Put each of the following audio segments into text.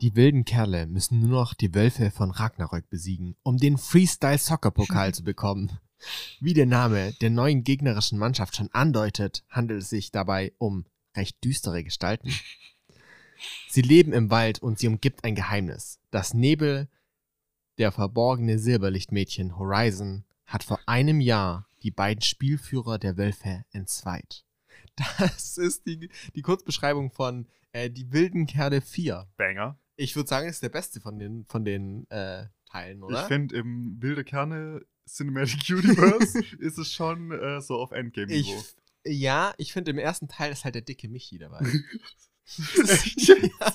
Die wilden Kerle müssen nur noch die Wölfe von Ragnarök besiegen, um den Freestyle-Soccer-Pokal zu bekommen. Wie der Name der neuen gegnerischen Mannschaft schon andeutet, handelt es sich dabei um recht düstere Gestalten. Sie leben im Wald und sie umgibt ein Geheimnis. Das Nebel, der verborgene Silberlichtmädchen Horizon, hat vor einem Jahr die beiden Spielführer der Wölfe entzweit. Das ist die, die Kurzbeschreibung von äh, Die wilden Kerle 4. Banger. Ich würde sagen, ist der beste von den, von den äh, Teilen, oder? Ich finde, im Wilde Kerne Cinematic Universe ist es schon äh, so auf Endgame-Niveau. Ich, ja, ich finde, im ersten Teil ist halt der dicke Michi dabei. Echt? ja.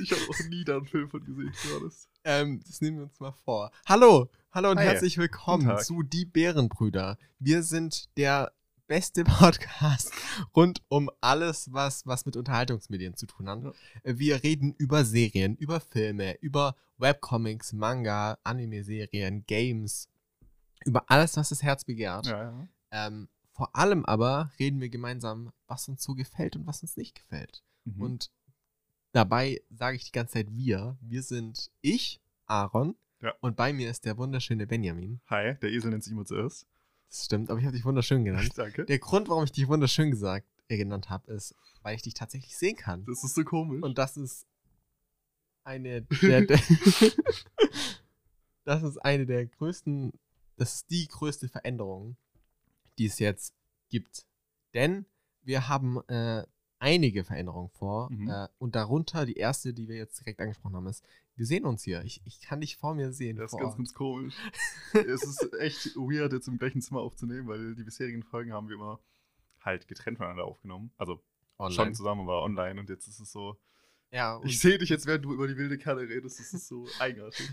Ich habe auch nie da einen Film von gesehen, Johannes. ähm, das nehmen wir uns mal vor. Hallo, hallo und Hi. herzlich willkommen zu Die Bärenbrüder. Wir sind der beste Podcast rund um alles, was, was mit Unterhaltungsmedien zu tun hat. Wir reden über Serien, über Filme, über Webcomics, Manga, Anime-Serien, Games, über alles, was das Herz begehrt. Ja, ja. Ähm, vor allem aber reden wir gemeinsam, was uns so gefällt und was uns nicht gefällt. Mhm. Und dabei sage ich die ganze Zeit wir. Wir sind ich, Aaron, Ja. und bei mir ist der wunderschöne Benjamin. Hi, der Esel nennt sich immer zuerst. Das stimmt, aber ich habe dich wunderschön genannt. Danke. Der Grund, warum ich dich wunderschön gesagt, äh, genannt habe, ist, weil ich dich tatsächlich sehen kann. Das ist so komisch. Und das ist eine der, der das ist eine der größten, das ist die größte Veränderung, die es jetzt gibt. Denn wir haben äh, einige Veränderungen vor. Mhm. Äh, und darunter die erste, die wir jetzt direkt angesprochen haben, ist, wir sehen uns hier. Ich, ich kann dich vor mir sehen. das ist ganz, Ort. ganz komisch. es ist echt weird, jetzt im gleichen Zimmer aufzunehmen, weil die bisherigen Folgen haben wir immer halt getrennt voneinander aufgenommen. Also schon Online. zusammen, aber online. Und jetzt ist es so, Ja, ich sehe dich jetzt, während du über die wilde Kerne redest. Das ist so eigenartig.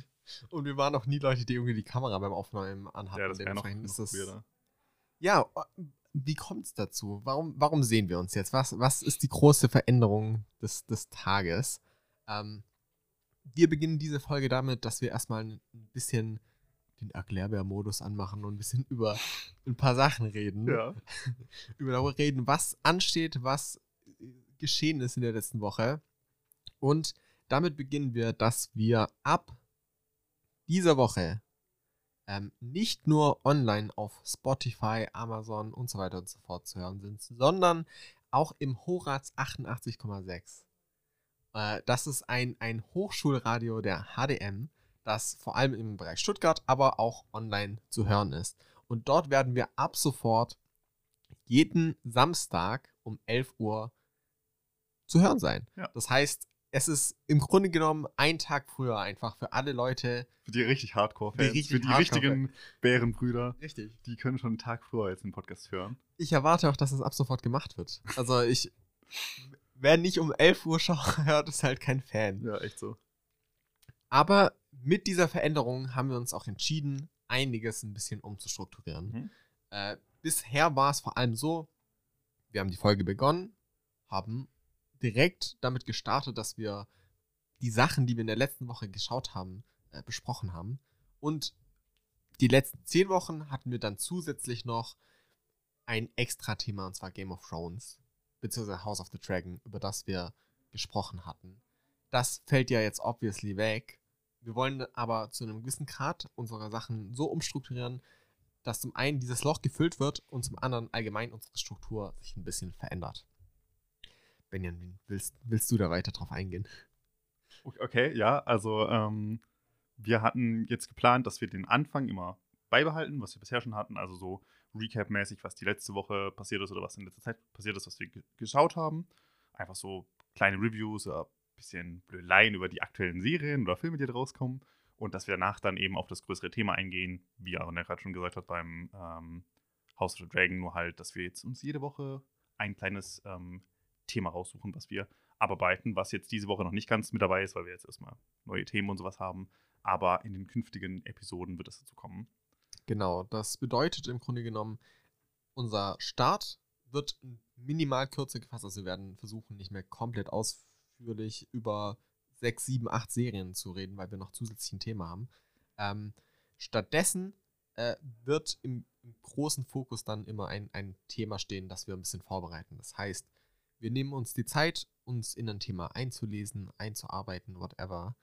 und wir waren noch nie Leute, die irgendwie die Kamera beim Aufnehmen anhatten. ja, das wäre noch ist das, weirder. Ja, wie kommt es dazu? Warum, warum sehen wir uns jetzt? Was, was ist die große Veränderung des, des Tages? Ähm, wir beginnen diese Folge damit, dass wir erstmal ein bisschen den Erklärbär-Modus anmachen und ein bisschen über ein paar Sachen reden. Ja. Über darüber reden, was ansteht, was äh, geschehen ist in der letzten Woche. Und damit beginnen wir, dass wir ab dieser Woche ähm, nicht nur online auf Spotify, Amazon und so weiter und so fort zu hören sind, sondern auch im Horaz 88,6. Äh, das ist ein, ein Hochschulradio der HDM, das vor allem im Bereich Stuttgart, aber auch online zu hören ist. Und dort werden wir ab sofort jeden Samstag um 11 Uhr zu hören sein. Ja. Das heißt, es ist im Grunde genommen ein Tag früher einfach für alle Leute. Für die richtig Hardcore-Fans, richtig für die Hardcore- richtigen Bärenbrüder, Richtig. die können schon einen Tag früher jetzt den Podcast hören. Ich erwarte auch, dass es ab sofort gemacht wird. Also ich, wer nicht um 11 Uhr schau- hört, ist halt kein Fan. Ja, echt so. Aber mit dieser Veränderung haben wir uns auch entschieden, einiges ein bisschen umzustrukturieren. Mhm. Äh, bisher war es vor allem so, wir haben die Folge begonnen, haben direkt damit gestartet, dass wir die Sachen, die wir in der letzten Woche geschaut haben, äh, besprochen haben. Und die letzten zehn Wochen hatten wir dann zusätzlich noch ein extra Thema, und zwar Game of Thrones, beziehungsweise House of the Dragon, über das wir gesprochen hatten. Das fällt ja jetzt obviously weg. Wir wollen aber zu einem gewissen Grad unsere Sachen so umstrukturieren, dass zum einen dieses Loch gefüllt wird und zum anderen allgemein unsere Struktur sich ein bisschen verändert. Benjamin, willst, willst du da weiter drauf eingehen? Okay, ja, also ähm, wir hatten jetzt geplant, dass wir den Anfang immer beibehalten, was wir bisher schon hatten, also so Recap-mäßig, was die letzte Woche passiert ist oder was in letzter Zeit passiert ist, was wir ge geschaut haben. Einfach so kleine Reviews oder ein bisschen Blödeleien über die aktuellen Serien oder Filme, die da rauskommen. Und dass wir danach dann eben auf das größere Thema eingehen, wie Aaron ja gerade schon gesagt hat beim ähm, House of the Dragon, nur halt, dass wir jetzt uns jede Woche ein kleines ähm, Thema raussuchen, was wir abarbeiten, was jetzt diese Woche noch nicht ganz mit dabei ist, weil wir jetzt erstmal neue Themen und sowas haben. Aber in den künftigen Episoden wird es dazu kommen. Genau, das bedeutet im Grunde genommen, unser Start wird minimal kürzer gefasst. Also wir werden versuchen, nicht mehr komplett ausführlich über sechs, sieben, acht Serien zu reden, weil wir noch zusätzlich ein Thema haben. Ähm, stattdessen äh, wird im, im großen Fokus dann immer ein, ein Thema stehen, das wir ein bisschen vorbereiten. Das heißt, wir nehmen uns die Zeit, uns in ein Thema einzulesen, einzuarbeiten, whatever,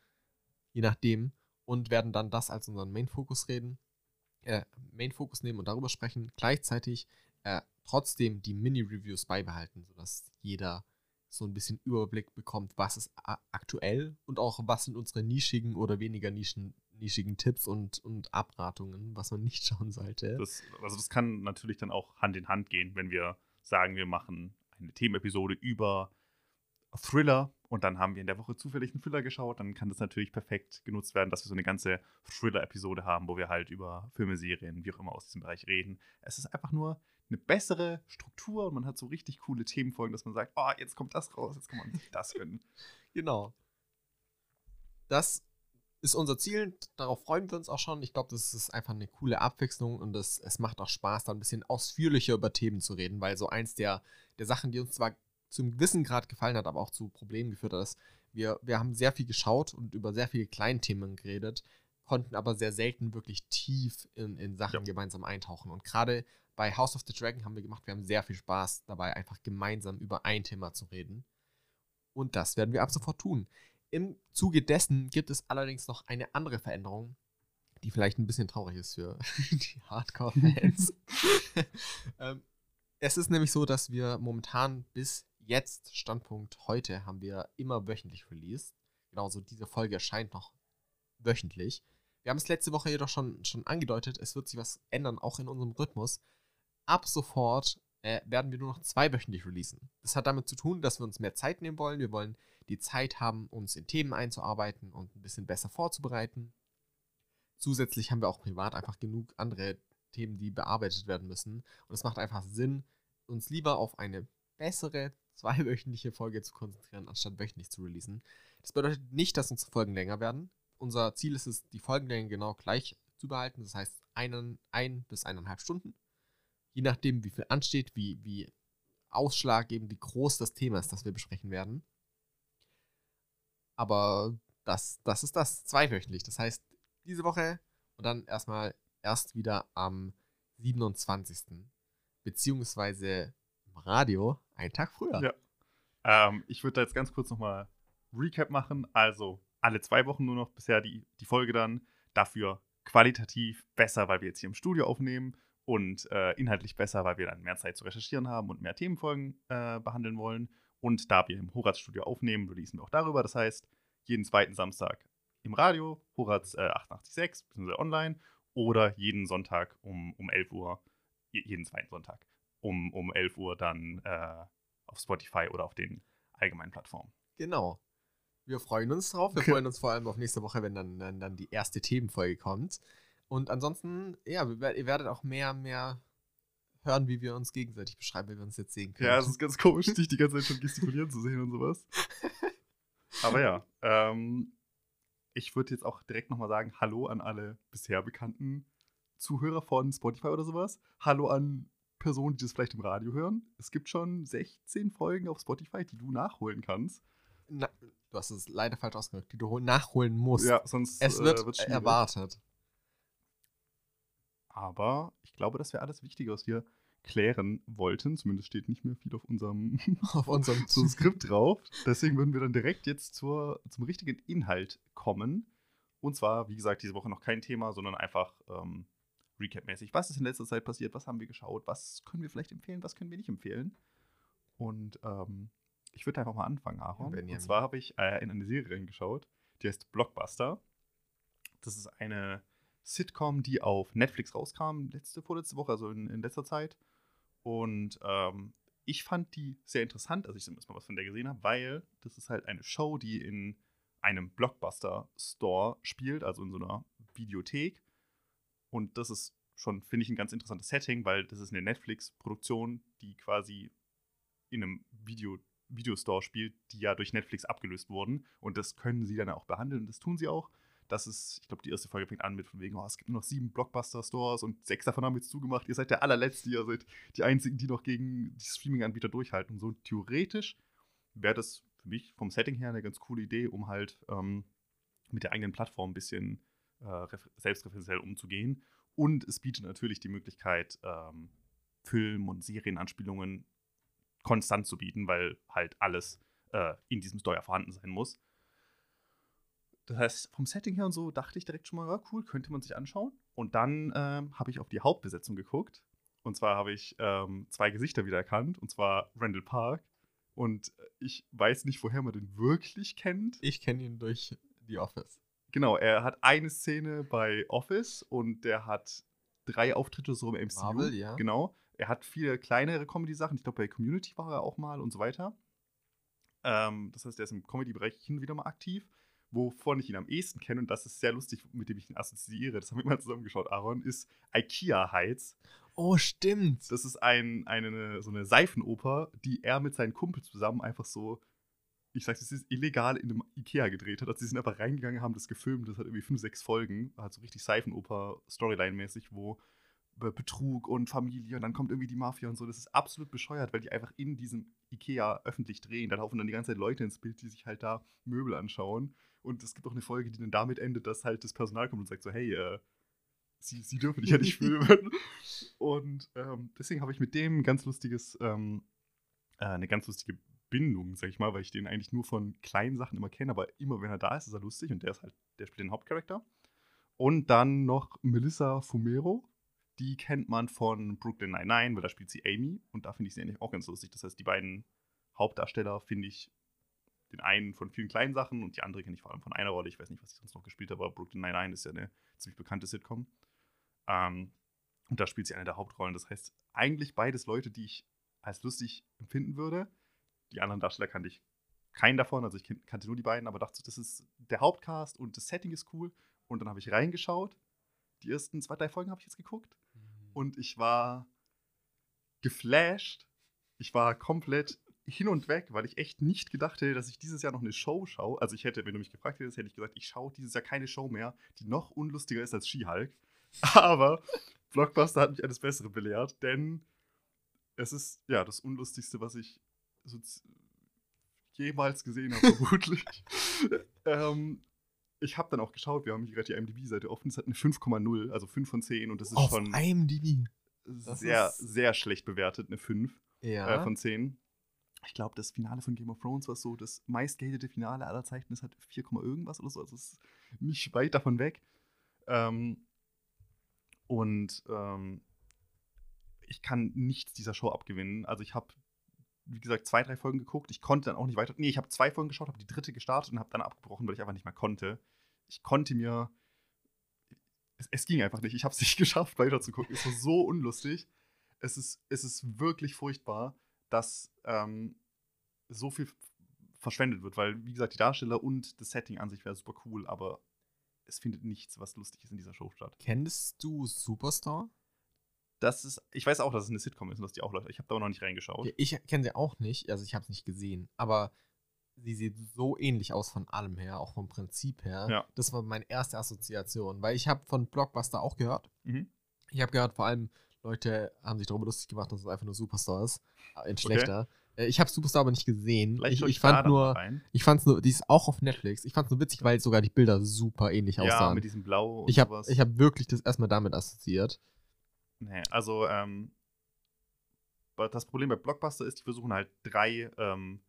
je nachdem, und werden dann das als unseren Main-Fokus reden, äh, Main-Fokus nehmen und darüber sprechen. Gleichzeitig äh, trotzdem die Mini-Reviews beibehalten, sodass jeder so ein bisschen Überblick bekommt, was ist aktuell und auch was sind unsere nischigen oder weniger nischen, nischigen Tipps und, und Abratungen, was man nicht schauen sollte. Das, also das kann natürlich dann auch Hand in Hand gehen, wenn wir sagen, wir machen eine Themenepisode über Thriller und dann haben wir in der Woche zufällig einen Thriller geschaut, dann kann das natürlich perfekt genutzt werden, dass wir so eine ganze Thriller-Episode haben, wo wir halt über Filme, Serien, wie auch immer aus diesem Bereich reden. Es ist einfach nur eine bessere Struktur und man hat so richtig coole Themenfolgen, dass man sagt, oh, jetzt kommt das raus, jetzt kann man das gönnen. genau. Das ist unser Ziel, darauf freuen wir uns auch schon. Ich glaube, das ist einfach eine coole Abwechslung und das, es macht auch Spaß, da ein bisschen ausführlicher über Themen zu reden, weil so eins der, der Sachen, die uns zwar zum gewissen Grad gefallen hat, aber auch zu Problemen geführt hat, ist, wir, wir haben sehr viel geschaut und über sehr viele Kleinthemen geredet, konnten aber sehr selten wirklich tief in, in Sachen ja. gemeinsam eintauchen. Und gerade bei House of the Dragon haben wir gemacht, wir haben sehr viel Spaß dabei, einfach gemeinsam über ein Thema zu reden. Und das werden wir ab sofort tun. Im Zuge dessen gibt es allerdings noch eine andere Veränderung, die vielleicht ein bisschen traurig ist für die Hardcore-Fans. ähm, es ist nämlich so, dass wir momentan bis jetzt, Standpunkt heute, haben wir immer wöchentlich released. Genauso diese Folge erscheint noch wöchentlich. Wir haben es letzte Woche jedoch schon, schon angedeutet, es wird sich was ändern, auch in unserem Rhythmus ab sofort äh, werden wir nur noch zweiwöchentlich releasen. Das hat damit zu tun, dass wir uns mehr Zeit nehmen wollen. Wir wollen die Zeit haben, uns in Themen einzuarbeiten und ein bisschen besser vorzubereiten. Zusätzlich haben wir auch privat einfach genug andere Themen, die bearbeitet werden müssen. Und es macht einfach Sinn, uns lieber auf eine bessere zweiwöchentliche Folge zu konzentrieren, anstatt wöchentlich zu releasen. Das bedeutet nicht, dass unsere Folgen länger werden. Unser Ziel ist es, die Folgenlänge genau gleich zu behalten. Das heißt, einen, ein bis eineinhalb Stunden je nachdem, wie viel ansteht, wie, wie ausschlaggebend, wie groß das Thema ist, das wir besprechen werden. Aber das, das ist das zweiwöchentlich. Das heißt, diese Woche und dann erstmal erst wieder am 27. Beziehungsweise im Radio einen Tag früher. Ja. Ähm, ich würde da jetzt ganz kurz nochmal Recap machen. Also alle zwei Wochen nur noch bisher die, die Folge dann. Dafür qualitativ besser, weil wir jetzt hier im Studio aufnehmen und äh, inhaltlich besser, weil wir dann mehr Zeit zu recherchieren haben und mehr Themenfolgen äh, behandeln wollen. Und da wir im Horaz-Studio aufnehmen, releasen wir auch darüber. Das heißt, jeden zweiten Samstag im Radio, Horaz äh, 886, beziehungsweise online, oder jeden Sonntag um, um 11 Uhr, jeden zweiten Sonntag um, um 11 Uhr dann äh, auf Spotify oder auf den allgemeinen Plattformen. Genau. Wir freuen uns drauf. Wir freuen uns vor allem auf nächste Woche, wenn dann, dann, dann die erste Themenfolge kommt. Und ansonsten, ja, ihr werdet auch mehr, mehr hören, wie wir uns gegenseitig beschreiben, wenn wir uns jetzt sehen können. Ja, es ist ganz komisch, dich die ganze Zeit schon gestikulieren zu sehen und sowas. Aber ja, ähm, ich würde jetzt auch direkt nochmal sagen, hallo an alle bisher bekannten Zuhörer von Spotify oder sowas. Hallo an Personen, die das vielleicht im Radio hören. Es gibt schon 16 Folgen auf Spotify, die du nachholen kannst. Na, du hast es leider falsch ausgedrückt, die du nachholen musst. Ja, sonst es wird, äh, erwartet. Aber ich glaube, dass wir alles Wichtige aus dir klären wollten. Zumindest steht nicht mehr viel auf unserem, auf unserem so Skript drauf. Deswegen würden wir dann direkt jetzt zur, zum richtigen Inhalt kommen. Und zwar, wie gesagt, diese Woche noch kein Thema, sondern einfach ähm, Recap-mäßig. Was ist in letzter Zeit passiert? Was haben wir geschaut? Was können wir vielleicht empfehlen? Was können wir nicht empfehlen? Und ähm, ich würde einfach mal anfangen, Aaron. Benjamin. Und zwar habe ich äh, in eine Serie reingeschaut, die heißt Blockbuster. Das ist eine Sitcom, die auf Netflix rauskam, letzte, vorletzte Woche, also in, in letzter Zeit. Und ähm, ich fand die sehr interessant, als ich zum ersten Mal was von der gesehen habe, weil das ist halt eine Show, die in einem Blockbuster-Store spielt, also in so einer Videothek. Und das ist schon, finde ich, ein ganz interessantes Setting, weil das ist eine Netflix-Produktion, die quasi in einem Video, Videostore spielt, die ja durch Netflix abgelöst wurden. Und das können sie dann auch behandeln und das tun sie auch das ist, ich glaube, die erste Folge fängt an mit von wegen, oh, es gibt nur noch sieben Blockbuster-Stores und sechs davon haben jetzt zugemacht. Ihr seid der allerletzte, ihr seid die einzigen, die noch gegen die Streaming-Anbieter durchhalten. Und so theoretisch wäre das für mich vom Setting her eine ganz coole Idee, um halt ähm, mit der eigenen Plattform ein bisschen äh, selbstreferenziell umzugehen. Und es bietet natürlich die Möglichkeit, ähm, Film- und Serienanspielungen konstant zu bieten, weil halt alles äh, in diesem Steuer vorhanden sein muss. Das heißt, vom Setting her und so dachte ich direkt schon mal, ja, cool, könnte man sich anschauen. Und dann ähm, habe ich auf die Hauptbesetzung geguckt. Und zwar habe ich ähm, zwei Gesichter wiedererkannt, und zwar Randall Park. Und ich weiß nicht, woher man den wirklich kennt. Ich kenne ihn durch The Office. Genau, er hat eine Szene bei Office und der hat drei Auftritte so im MCU. Marvel, ja. Genau. Er hat viele kleinere Comedy-Sachen. Ich glaube, bei Community war er auch mal und so weiter. Ähm, das heißt, er ist im Comedy-Bereich hin wieder mal aktiv. Wovon ich ihn am ehesten kenne, und das ist sehr lustig, mit dem ich ihn assoziiere, das haben wir mal zusammengeschaut, Aaron, ist IKEA Heights. Oh, stimmt. Das ist ein, eine, so eine Seifenoper, die er mit seinen Kumpels zusammen einfach so, ich sag's, es ist illegal in einem Ikea gedreht hat. Also sie sind einfach reingegangen, haben das gefilmt, das hat irgendwie fünf, sechs Folgen, hat so richtig Seifenoper, Storyline-mäßig, wo Be- Betrug und Familie und dann kommt irgendwie die Mafia und so. Das ist absolut bescheuert, weil die einfach in diesem Ikea öffentlich drehen. Da laufen dann die ganze Zeit Leute ins Bild, die sich halt da Möbel anschauen. Und es gibt auch eine Folge, die dann damit endet, dass halt das Personal kommt und sagt so, hey, äh, sie, sie dürfen dich ja nicht filmen. Und ähm, deswegen habe ich mit dem ein ganz lustiges, ähm, äh, eine ganz lustige Bindung, sag ich mal, weil ich den eigentlich nur von kleinen Sachen immer kenne, aber immer wenn er da ist, ist er lustig und der ist halt, der spielt den Hauptcharakter. Und dann noch Melissa Fumero, die kennt man von Brooklyn Nine-Nine, weil da spielt sie Amy und da finde ich sie eigentlich auch ganz lustig. Das heißt, die beiden Hauptdarsteller finde ich den einen von vielen kleinen Sachen und die andere kenne ich vor allem von einer Rolle. Ich weiß nicht, was ich sonst noch gespielt habe, aber Brooklyn Nine-Nine ist ja eine ziemlich bekannte Sitcom. Ähm, und da spielt sie eine der Hauptrollen. Das heißt, eigentlich beides Leute, die ich als lustig empfinden würde. Die anderen Darsteller kannte ich keinen davon, also ich kan- kannte nur die beiden, aber dachte, das ist der Hauptcast und das Setting ist cool. Und dann habe ich reingeschaut. Die ersten zwei, drei Folgen habe ich jetzt geguckt und ich war geflasht. Ich war komplett hin und weg, weil ich echt nicht gedacht hätte, dass ich dieses Jahr noch eine Show schaue. Also ich hätte, wenn du mich gefragt hättest, hätte ich gesagt, ich schaue dieses Jahr keine Show mehr, die noch unlustiger ist als She-Hulk. Aber Blockbuster hat mich eines Besseren belehrt, denn es ist ja das Unlustigste, was ich so jemals gesehen habe, vermutlich. ähm, ich habe dann auch geschaut, wir haben hier gerade die IMDb-Seite offen, es hat eine 5,0, also 5 von 10 und das ist Auf schon IMDb. das sehr, ist- sehr schlecht bewertet, eine 5 Ja. äh, von 10. Ich glaube, das Finale von Game of Thrones war so das meistgatete Finale aller Zeiten. Es hat 4, Komma irgendwas oder so. Also es ist nicht weit davon weg. Ähm, und ähm, ich kann nichts dieser Show abgewinnen. Also ich habe, wie gesagt, zwei, drei Folgen geguckt. Ich konnte dann auch nicht weiter. Nee, ich habe zwei Folgen geschaut, habe die dritte gestartet und habe dann abgebrochen, weil ich einfach nicht mehr konnte. Ich konnte mir. Es, es ging einfach nicht. Ich habe es nicht geschafft, weiter zu gucken. Es war so unlustig. Es ist, es ist wirklich furchtbar, dass ähm, so viel verschwendet wird, weil, wie gesagt, die Darsteller und das Setting an sich wäre super cool, aber es findet nichts, was lustig ist in dieser Show statt. Kennst du Superstar? Das ist, ich weiß auch, dass es eine Sitcom ist und dass die auch läuft. Ich habe da aber noch nicht reingeschaut. Ja, Ich kenne sie auch nicht, also ich habe es nicht gesehen, aber sie sieht so ähnlich aus von allem her, auch vom Prinzip her. Ja. Das war meine erste Assoziation, weil ich habe von Blockbuster auch gehört. Mhm. Ich habe gehört, vor allem Leute haben sich darüber lustig gemacht, dass es einfach nur Superstar ist, äh, in schlechter. Äh, Ich habe Superstar aber nicht gesehen. Vielleicht Ich, ich fand nur, ich fand's nur, die ist auch auf Netflix. Ich fand's nur witzig, weil sogar die Bilder super ähnlich Ja, aussahen. mit diesem Blau und ich habe sowas. ich hab wirklich das erstmal damit assoziiert. Nee, also, ähm, das Problem bei Blockbuster ist, die versuchen halt drei, ähm,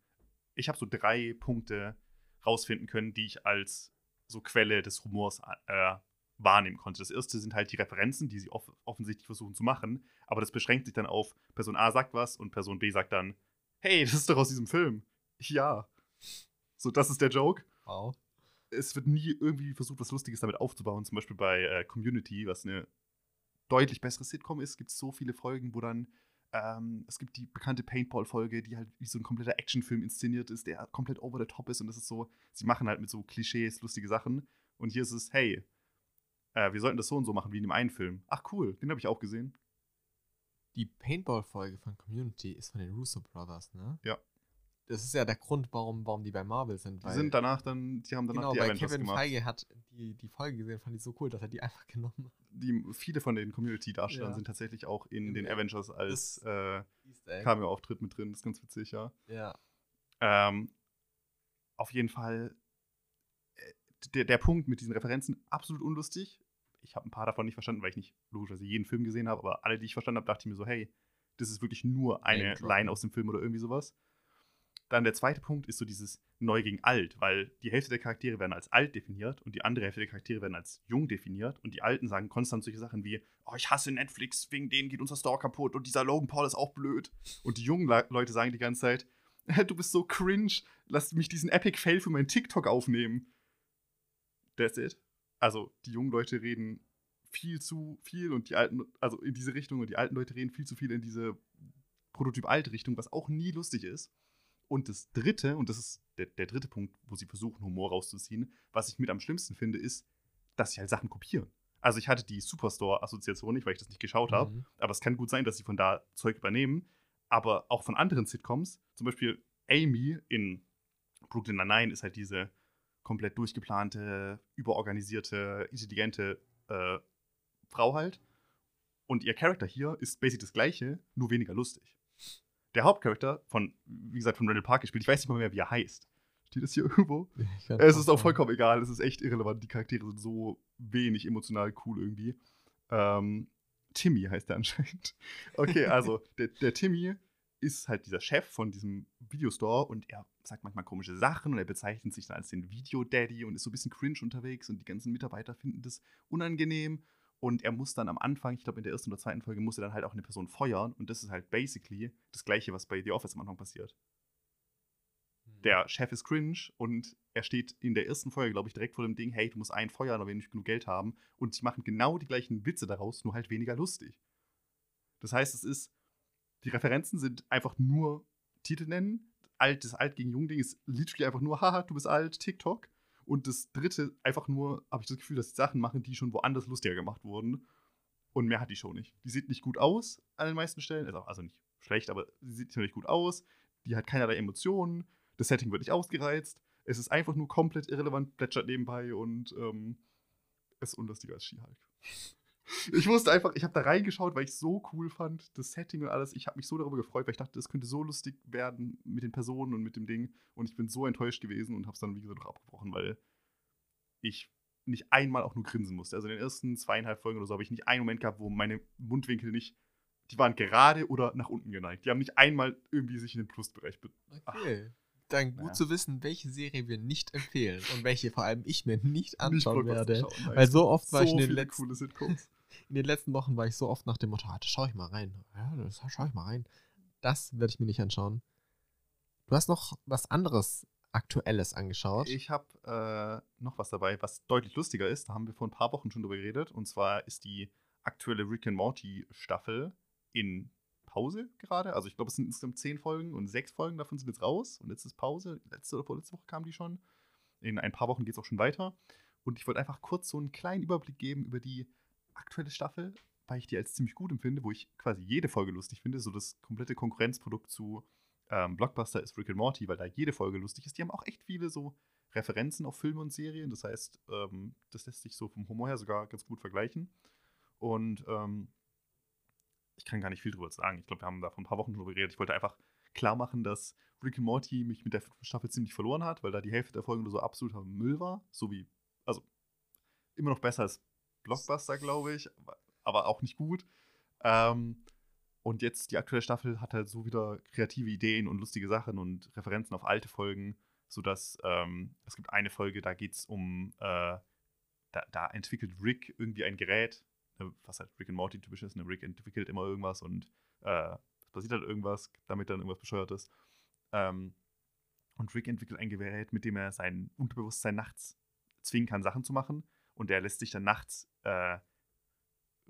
ich habe so drei Punkte rausfinden können, die ich als so Quelle des Humors äh, wahrnehmen konnte. Das erste sind halt die Referenzen, die sie off offensichtlich versuchen zu machen, aber das beschränkt sich dann auf Person A sagt was und Person B sagt dann, hey, das ist doch aus diesem Film. Ja. So, das ist der Joke Wow. es wird nie irgendwie versucht, was Lustiges damit aufzubauen. Zum Beispiel bei äh, Community, was eine deutlich bessere Sitcom ist, gibt es so viele Folgen, wo dann ähm, es gibt die bekannte Paintball-Folge, die halt wie so ein kompletter Actionfilm inszeniert ist, der komplett over the top ist und das ist so, sie machen halt mit so Klischees lustige Sachen und hier ist es, hey, äh, wir sollten das so und so machen wie in dem einen Film. Ach cool, den habe ich auch gesehen. Die Paintball-Folge von Community ist von den Russo Brothers, ne? Ja. Das ist ja der Grund, warum, warum die bei Marvel sind. Die sind danach dann, die haben danach genau, die weil Avengers Kevin gemacht. Feige hat die, die Folge gesehen, fand ich so cool, dass er die einfach genommen hat. Die, viele von den Community-Darstellern Ja. sind tatsächlich auch in Im- den Avengers als äh. Cameo-Auftritt mit drin. Das ist ganz witzig, ja. Ja. Ähm, auf jeden Fall, äh, der, der Punkt mit diesen Referenzen, absolut unlustig. ich habe ein paar davon nicht verstanden, weil ich nicht logischerweise jeden Film gesehen habe, aber alle, die ich verstanden habe, dachte ich mir so, hey, das ist wirklich nur eine. Line aus dem Film oder irgendwie sowas. Dann der zweite Punkt ist so dieses Neu gegen Alt, weil die Hälfte der Charaktere werden als alt definiert und die andere Hälfte der Charaktere werden als jung definiert und die Alten sagen konstant solche Sachen wie, oh, ich hasse Netflix, wegen denen geht unser Store kaputt und dieser Logan Paul ist auch blöd. Und die jungen Le Leute sagen die ganze Zeit, du bist so cringe, lass mich diesen Epic Fail für meinen TikTok aufnehmen. That's it. Also die jungen Leute reden viel zu viel und die alten, also in diese Richtung und die alten Leute reden viel zu viel in diese Prototyp-Alt-Richtung, was auch nie lustig ist. Und das dritte, und das ist der, der dritte Punkt, wo sie versuchen, Humor rauszuziehen, was ich mit am schlimmsten finde, ist, dass sie halt Sachen kopieren. Also ich hatte die Superstore-Assoziation nicht, weil ich das nicht geschaut habe, Mhm. aber es kann gut sein, dass sie von da Zeug übernehmen. Aber auch von anderen Sitcoms, zum Beispiel Amy in Brooklyn Nine-Nine ist halt diese komplett durchgeplante, überorganisierte, intelligente äh, Frau halt. Und ihr Charakter hier ist basically das gleiche, nur weniger lustig. Der Hauptcharakter von, wie gesagt, von Randall Park gespielt, ich weiß nicht mal mehr, wie er heißt. Steht das hier irgendwo? Es ist auch vollkommen egal, es ist echt irrelevant. Die Charaktere sind so wenig emotional cool irgendwie. Ähm, Timmy heißt der anscheinend. Okay, also der, der Timmy ist halt dieser Chef von diesem Videostore und er sagt manchmal komische Sachen und er bezeichnet sich dann als den Video-Daddy und ist so ein bisschen cringe unterwegs und die ganzen Mitarbeiter finden das unangenehm. Und er muss dann am Anfang, ich glaube in der ersten oder zweiten Folge, muss er dann halt auch eine Person feuern und das ist halt basically das gleiche, was bei The Office am Anfang passiert Mhm. der Chef ist cringe und er steht in der ersten Folge, glaube ich, direkt vor dem Ding, hey, du musst einen feuern, aber wir nicht genug Geld haben. Und sie machen genau die gleichen Witze daraus, nur halt weniger lustig. Das heißt, es ist, die Referenzen sind einfach nur Titel nennen. Alt, das Alt gegen Jung-Ding ist literally einfach nur, haha, du bist alt, TikTok. Und das dritte einfach nur, habe ich das Gefühl, dass die Sachen machen, die schon woanders lustiger gemacht wurden. Und mehr hat die Show nicht. Die sieht nicht gut aus an den meisten Stellen. Also, nicht schlecht, aber sie sieht nicht gut aus. Die hat keinerlei Emotionen. Das Setting wird nicht ausgereizt. Es ist einfach nur komplett irrelevant, plätschert nebenbei und ähm, ist unlustiger als She-Hulk. Ich wusste einfach, ich habe da reingeschaut, weil ich es so cool fand, das Setting und alles. Ich habe mich so darüber gefreut, weil ich dachte, das könnte so lustig werden mit den Personen und mit dem Ding. Und ich bin so enttäuscht gewesen und habe es dann, wie gesagt, noch abgebrochen, weil ich nicht einmal auch nur grinsen musste. Also in den ersten zweieinhalb Folgen oder so habe ich nicht einen Moment gehabt, wo meine Mundwinkel nicht, die waren gerade oder nach unten geneigt. Die haben nicht einmal irgendwie sich in den Plusbereich be Okay. Dann gut Naja. zu wissen, welche Serie wir nicht empfehlen und welche vor allem ich mir nicht anschauen Nicht werde. Schauen, Weil so oft war ich in den, letzten. In den letzten Wochen war ich so oft nach dem Motto, ah, da schau ich mal rein. Ja, das schau ich mal rein. Das werde ich mir nicht anschauen. Du hast noch was anderes Aktuelles angeschaut. Ich habe äh, noch was dabei, was deutlich lustiger ist. Da haben wir vor ein paar Wochen schon drüber geredet. Und zwar ist die aktuelle Rick and Morty Staffel in Pause gerade. Also ich glaube, es sind insgesamt zehn Folgen und sechs Folgen davon sind jetzt raus. Und jetzt ist Pause. Letzte oder vorletzte Woche kam die schon. In ein paar Wochen geht es auch schon weiter. Und ich wollte einfach kurz so einen kleinen Überblick geben über die aktuelle Staffel, weil ich die als ziemlich gut empfinde, wo ich quasi jede Folge lustig finde. So das komplette Konkurrenzprodukt zu ähm, Blockbuster ist Rick and Morty, weil da jede Folge lustig ist. Die haben auch echt viele so Referenzen auf Filme und Serien. Das heißt, ähm, das lässt sich so vom Humor her sogar ganz gut vergleichen. Und ähm, ich kann gar nicht viel drüber sagen. Ich glaube, wir haben da vor ein paar Wochen drüber geredet. Ich wollte einfach klar machen, dass Rick and Morty mich mit der Staffel ziemlich verloren hat, weil da die Hälfte der Folgen nur so absoluter Müll war. So wie, also immer noch besser als Blockbuster, glaube ich, aber- auch nicht gut. Ähm, und jetzt die aktuelle Staffel hat halt so wieder kreative Ideen und lustige Sachen und Referenzen auf alte Folgen, sodass ähm, es gibt eine Folge, da geht es um, äh, da, da entwickelt Rick irgendwie ein Gerät, ne, was halt Rick and Morty typisch ist. Ne? Rick entwickelt immer irgendwas und äh, passiert halt irgendwas, damit dann irgendwas bescheuert ist. Ähm, und Rick entwickelt ein Gerät, mit dem er sein Unterbewusstsein nachts zwingen kann, Sachen zu machen. Und er lässt sich dann nachts äh,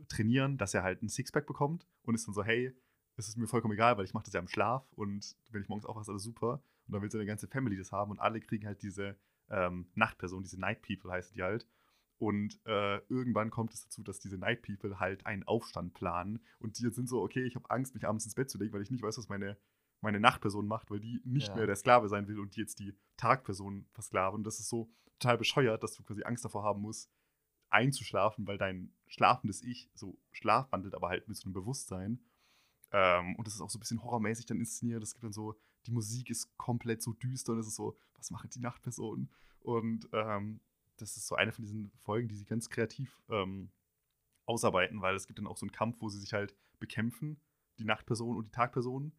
trainieren, dass er halt ein Sixpack bekommt und ist dann so, hey, es ist mir vollkommen egal, weil ich mache das ja im Schlaf und wenn ich morgens aufwache, ist alles super. Und dann will seine ganze Family das haben und alle kriegen halt diese ähm, Nachtperson, diese Night People heißen die halt. Und äh, irgendwann kommt es dazu, dass diese Night People halt einen Aufstand planen und die sind so, okay, ich habe Angst, mich abends ins Bett zu legen, weil ich nicht weiß, was meine, meine Nachtperson macht, weil die nicht Ja. mehr der Sklave sein will und die jetzt die Tagperson versklaven. Und das ist so total bescheuert, dass du quasi Angst davor haben musst, einzuschlafen, weil dein schlafendes Ich so schlafwandelt, aber halt mit so einem Bewusstsein. Ähm, und das ist auch so ein bisschen horrormäßig dann inszeniert. Es gibt dann so, die Musik ist komplett so düster und es ist so, was macht die Nachtperson? Und ähm, das ist so eine von diesen Folgen, die sie ganz kreativ ähm, ausarbeiten, weil es gibt dann auch so einen Kampf, wo sie sich halt bekämpfen, die Nachtperson und die Tagperson.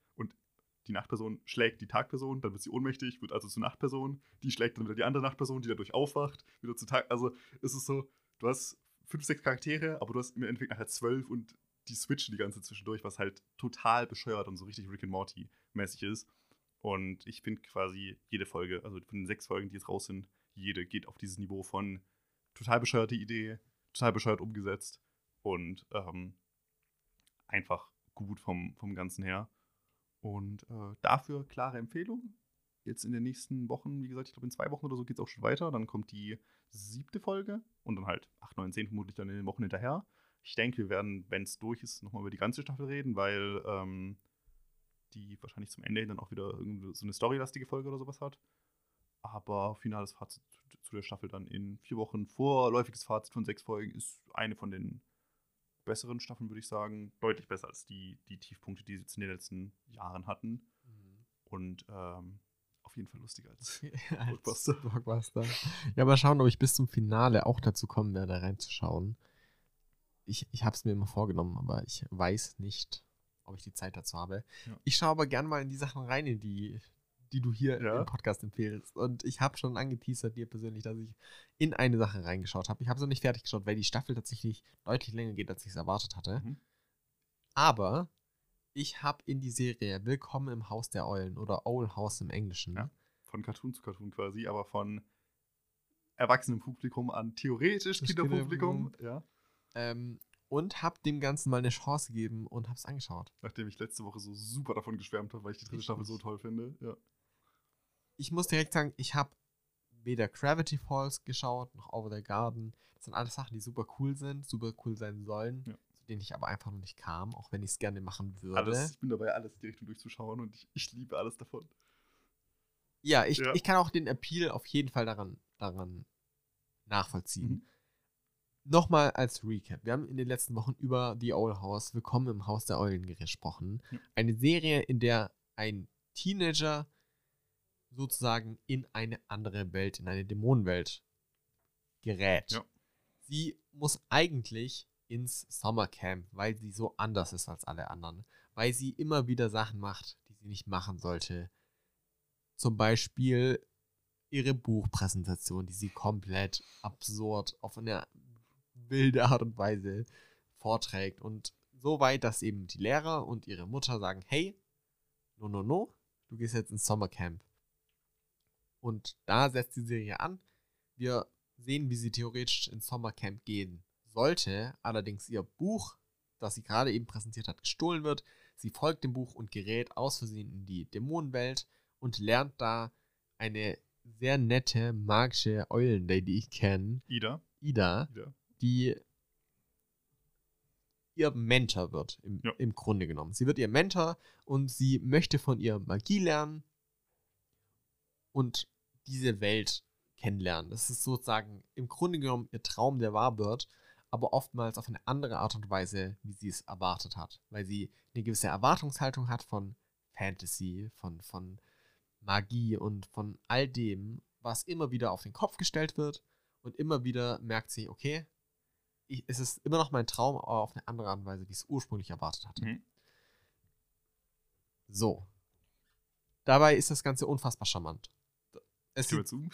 Die Nachtperson schlägt die Tagperson, dann wird sie ohnmächtig, wird also zur Nachtperson, die schlägt dann wieder die andere Nachtperson, die dadurch aufwacht, wieder zu Tag. Also es ist so, du hast fünf, sechs Charaktere, aber du hast im Endeffekt nachher zwölf und die switchen die ganze zwischendurch, was halt total bescheuert und so richtig Rick and Morty mäßig ist. Und ich finde quasi jede Folge, also von den sechs Folgen, die jetzt raus sind, jede geht auf dieses Niveau von total bescheuerte Idee, total bescheuert umgesetzt und ähm, einfach gut vom, vom Ganzen her. Und äh, dafür klare Empfehlung. Jetzt in den nächsten Wochen, wie gesagt, ich glaube in zwei Wochen oder so geht es auch schon weiter. Dann kommt die siebte Folge und dann halt 8, 9, 10 vermutlich dann in den Wochen hinterher. Ich denke, wir werden, wenn es durch ist, nochmal über die ganze Staffel reden, weil ähm, die wahrscheinlich zum Ende hin dann auch wieder so eine storylastige Folge oder sowas hat. Aber finales Fazit zu der Staffel dann in vier Wochen. Vorläufiges Fazit von sechs Folgen ist eine von den besseren Staffeln, würde ich sagen. Deutlich besser als die, die Tiefpunkte, die sie jetzt in den letzten Jahren hatten. Mhm. Und ähm, auf jeden Fall lustiger als, als Blockbuster. Blockbuster. Ja, mal schauen, ob ich bis zum Finale auch dazu kommen werde, reinzuschauen. Ich, ich habe es mir immer vorgenommen, aber ich weiß nicht, ob ich die Zeit dazu habe. Ja. Ich schaue aber gerne mal in die Sachen rein, in die, die du hier ja. im Podcast empfehlst. Und ich habe schon angeteasert dir persönlich, dass ich in eine Sache reingeschaut habe. Ich habe sie nicht fertig geschaut, weil die Staffel tatsächlich deutlich länger geht, als ich es erwartet hatte. Mhm. Aber ich habe in die Serie Willkommen im Haus der Eulen oder Owl House im Englischen. Ja, von Cartoon zu Cartoon quasi, aber von erwachsenem Publikum an theoretisch Kinderpublikum. Ja. Ähm, und habe dem Ganzen mal eine Chance gegeben und habe es angeschaut. Nachdem ich letzte Woche so super davon geschwärmt habe, weil ich die dritte Staffel so toll finde. Ja ich muss direkt sagen, ich habe weder Gravity Falls geschaut, noch Over the Garden. Das sind alles Sachen, die super cool sind, super cool sein sollen, ja. zu denen ich aber einfach noch nicht kam, auch wenn ich es gerne machen würde. Alles, ich bin dabei, alles in die Richtung durchzuschauen und ich, ich liebe alles davon. Ja ich, ja. ich kann auch den Appeal auf jeden Fall daran, daran nachvollziehen. Mhm. Nochmal als Recap. Wir haben in den letzten Wochen über The Owl House, Willkommen im Haus der Eulen gesprochen. Eine Serie, in der ein Teenager sozusagen in eine andere Welt, in eine Dämonenwelt gerät. Ja. Sie muss eigentlich ins Sommercamp, weil sie so anders ist als alle anderen. Weil sie immer wieder Sachen macht, die sie nicht machen sollte. Zum Beispiel ihre Buchpräsentation, die sie komplett absurd auf eine wilde Art und Weise vorträgt. Und so weit, dass eben die Lehrer und ihre Mutter sagen, hey, no, no, no, du gehst jetzt ins Sommercamp. Und da setzt die Serie an. Wir sehen, wie sie theoretisch ins Sommercamp gehen sollte. Allerdings ihr Buch, das sie gerade eben präsentiert hat, gestohlen wird. Sie folgt dem Buch und gerät aus Versehen in die Dämonenwelt und lernt da eine sehr nette, magische Eulenlady kennen. Ida. Ida. Ida. Die ihr Mentor wird, im, ja. im Grunde genommen. Sie wird ihr Mentor und sie möchte von ihr Magie lernen und diese Welt kennenlernen. Das ist sozusagen im Grunde genommen ihr Traum, der wahr wird, aber oftmals auf eine andere Art und Weise, wie sie es erwartet hat. Weil sie eine gewisse Erwartungshaltung hat von Fantasy, von, von Magie und von all dem, was immer wieder auf den Kopf gestellt wird und immer wieder merkt sie, okay, ich, es ist immer noch mein Traum, aber auf eine andere Art und Weise, wie ich es ursprünglich erwartet hatte. Mhm. So. Dabei ist das Ganze unfassbar charmant. Es sieht, zu.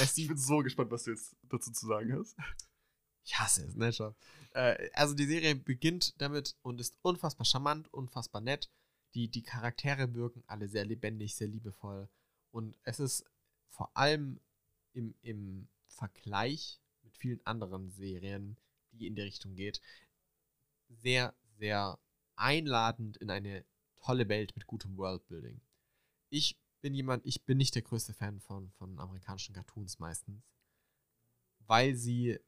es ich bin so gespannt, was du jetzt dazu zu sagen hast. Ich hasse es, ne, schon. Äh, also die Serie beginnt damit und ist unfassbar charmant, unfassbar nett. Die, die Charaktere wirken alle sehr lebendig, sehr liebevoll. Und es ist vor allem im, im Vergleich mit vielen anderen Serien, die in die Richtung geht, sehr, sehr einladend in eine tolle Welt mit gutem Worldbuilding. Ich bin jemand, ich bin nicht der größte Fan von, von amerikanischen Cartoons meistens, weil sie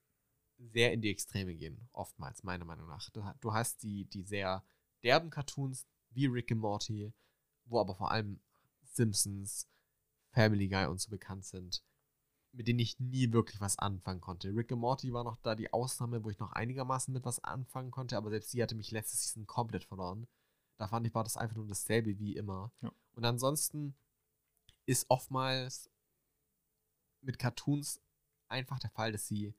sehr in die Extreme gehen, oftmals, meiner Meinung nach. Du, hast die, die sehr derben Cartoons, wie Rick and Morty, wo aber vor allem Simpsons, Family Guy und so bekannt sind, mit denen ich nie wirklich was anfangen konnte. Rick and Morty war noch da die Ausnahme, wo ich noch einigermaßen mit was anfangen konnte, aber selbst sie hatte mich letztes Season komplett verloren. Da fand ich, war das einfach nur dasselbe wie immer. Ja. Und ansonsten ist oftmals mit Cartoons einfach der Fall, dass sie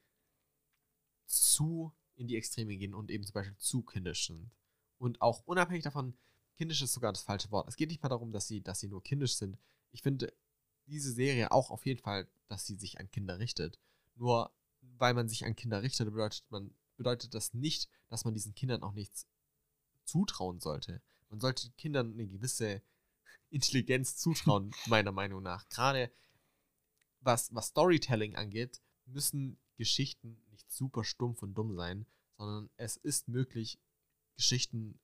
zu in die Extreme gehen und eben zum Beispiel zu kindisch sind. Und auch unabhängig davon, kindisch ist sogar das falsche Wort. Es geht nicht mal darum, dass sie, dass sie nur kindisch sind. Ich finde diese Serie auch auf jeden Fall, dass sie sich an Kinder richtet. Nur weil man sich an Kinder richtet, bedeutet, man, bedeutet das nicht, dass man diesen Kindern auch nichts zutrauen sollte. Man sollte Kindern eine gewisse Intelligenz zutrauen, meiner Meinung nach. Gerade was, was Storytelling angeht, müssen Geschichten nicht super stumpf und dumm sein, sondern es ist möglich, Geschichten,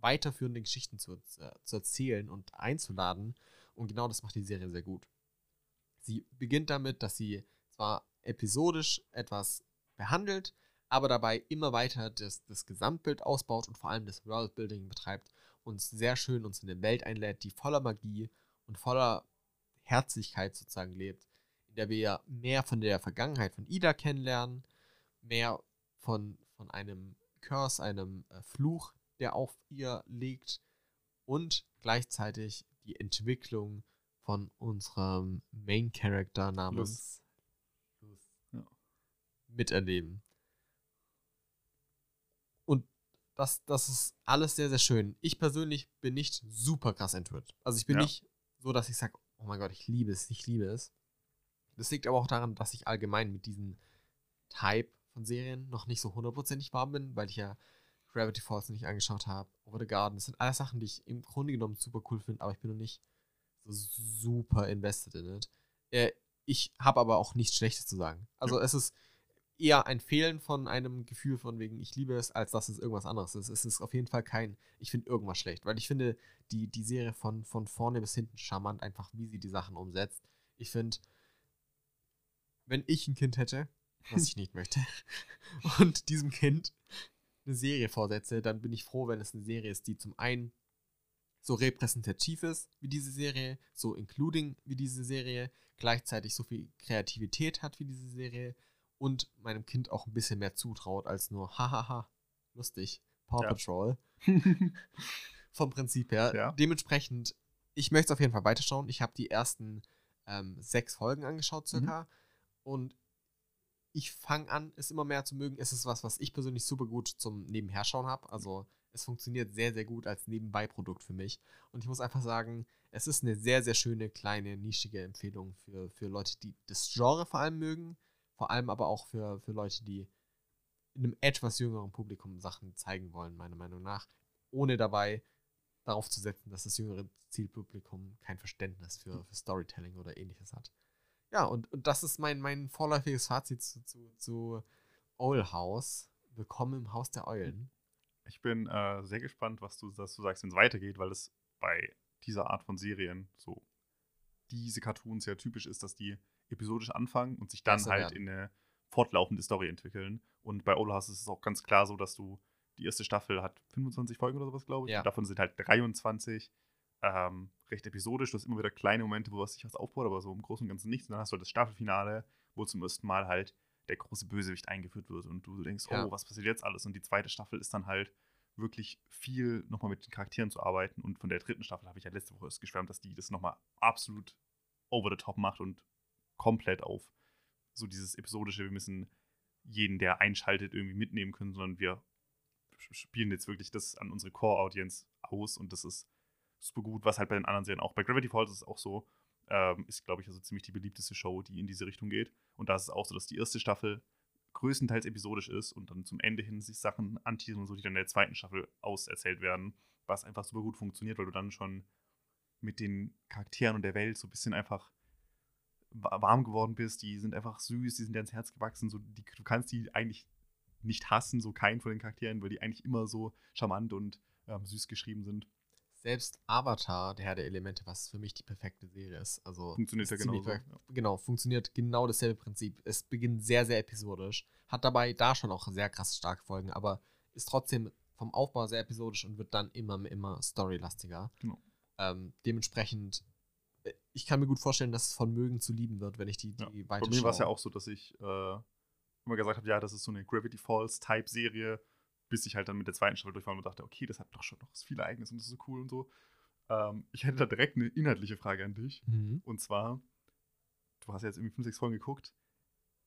weiterführende Geschichten zu, zu erzählen und einzuladen. Und genau das macht die Serie sehr gut. Sie beginnt damit, dass sie zwar episodisch etwas behandelt, aber dabei immer weiter das, das Gesamtbild ausbaut und vor allem das Worldbuilding betreibt, uns sehr schön uns in eine Welt einlädt, die voller Magie und voller Herzlichkeit sozusagen lebt, in der wir mehr von der Vergangenheit von Ida kennenlernen, mehr von, von einem Curse, einem äh, Fluch, der auf ihr liegt und gleichzeitig die Entwicklung von unserem Main Character namens Luz ja. miterleben. Und das, das ist alles sehr, sehr schön. Ich persönlich bin nicht super krass entwirrt. Also ich bin ja. nicht so, dass ich sage, oh mein Gott, ich liebe es, ich liebe es. Das liegt aber auch daran, dass ich allgemein mit diesem Type von Serien noch nicht so hundertprozentig warm bin, weil ich ja Gravity Falls nicht angeschaut habe, Over the Garden. Das sind alles Sachen, die ich im Grunde genommen super cool finde, aber ich bin noch nicht super invested in it. Äh, ich habe aber auch nichts Schlechtes zu sagen. Also ja. es ist eher ein Fehlen von einem Gefühl von wegen, ich liebe es, als dass es irgendwas anderes ist. Es ist auf jeden Fall kein, ich finde irgendwas schlecht, weil ich finde die, die Serie von, von vorne bis hinten charmant, einfach wie sie die Sachen umsetzt. Ich finde, wenn ich ein Kind hätte, was ich nicht möchte, und diesem Kind eine Serie vorsetze, dann bin ich froh, wenn es eine Serie ist, die zum einen so repräsentativ ist wie diese Serie, so including wie diese Serie, gleichzeitig so viel Kreativität hat wie diese Serie und meinem Kind auch ein bisschen mehr zutraut als nur hahaha, lustig, Paw ja. Patrol. Vom Prinzip her. Ja. Dementsprechend, ich möchte es auf jeden Fall weiterschauen. Ich habe die ersten ähm, sechs Folgen angeschaut, circa. Mhm. Und ich fange an, es immer mehr zu mögen. Es ist was, was ich persönlich super gut zum Nebenherschauen habe. Also es funktioniert sehr, sehr gut als Nebenbeiprodukt für mich. Und ich muss einfach sagen, es ist eine sehr, sehr schöne, kleine, nischige Empfehlung für, für Leute, die das Genre vor allem mögen. Vor allem aber auch für, für Leute, die in einem etwas jüngeren Publikum Sachen zeigen wollen, meiner Meinung nach. Ohne dabei darauf zu setzen, dass das jüngere Zielpublikum kein Verständnis für, für Storytelling oder ähnliches hat. Ja, und, und das ist mein, mein vorläufiges Fazit zu, zu, zu Owl House. Willkommen im Haus der Eulen. Ich bin äh, sehr gespannt, was du, dass du sagst, wenn es weitergeht, weil es bei dieser Art von Serien, so diese Cartoons ja typisch ist, dass die episodisch anfangen und sich dann Besser halt werden. in eine fortlaufende Story entwickeln. Und bei House ist es auch ganz klar so, dass du die erste Staffel hat 25 Folgen oder sowas, glaube ich. Ja. davon sind halt 23 ähm, recht episodisch. Du hast immer wieder kleine Momente, wo was sich was aufbaut, aber so im Großen und Ganzen nichts. Und dann hast du halt das Staffelfinale, wo zum ersten Mal halt der große Bösewicht eingeführt wird und du denkst, ja. oh, was passiert jetzt alles? Und die zweite Staffel ist dann halt wirklich viel nochmal mit den Charakteren zu arbeiten. Und von der dritten Staffel habe ich ja letzte Woche erst geschwärmt, dass die das nochmal absolut over the top macht und komplett auf so dieses episodische, wir müssen jeden, der einschaltet, irgendwie mitnehmen können, sondern wir spielen jetzt wirklich das an unsere Core-Audience aus und das ist super gut, was halt bei den anderen Serien auch. Bei Gravity Falls ist es auch so, ähm, ist, glaube ich, also ziemlich die beliebteste Show, die in diese Richtung geht. Und da ist es auch so, dass die erste Staffel größtenteils episodisch ist und dann zum Ende hin sich Sachen anteasern und so, die dann in der zweiten Staffel auserzählt werden, was einfach super gut funktioniert, weil du dann schon mit den Charakteren und der Welt so ein bisschen einfach warm geworden bist. Die sind einfach süß, die sind dir ins Herz gewachsen. So, die, du kannst die eigentlich nicht hassen, so keinen von den Charakteren, weil die eigentlich immer so charmant und ähm, süß geschrieben sind selbst Avatar, der Herr der Elemente, was für mich die perfekte Serie ist. Also funktioniert ja genau. Ja. Genau, funktioniert genau dasselbe Prinzip. Es beginnt sehr, sehr episodisch, hat dabei da schon auch sehr krass starke Folgen, aber ist trotzdem vom Aufbau sehr episodisch und wird dann immer, immer storylastiger. Genau. Ähm, dementsprechend, äh, ich kann mir gut vorstellen, dass es von mögen zu lieben wird, wenn ich die, die ja. weiter Bei mir war es ja auch so, dass ich äh, immer gesagt habe, ja, das ist so eine Gravity Falls Type Serie bis ich halt dann mit der zweiten Staffel durch war und dachte, okay, das hat doch schon noch viel Eigenes und das ist so cool und so. Ähm, ich hätte da direkt eine inhaltliche Frage an dich. Mhm. Und zwar, du hast ja jetzt irgendwie fünf, sechs Folgen geguckt.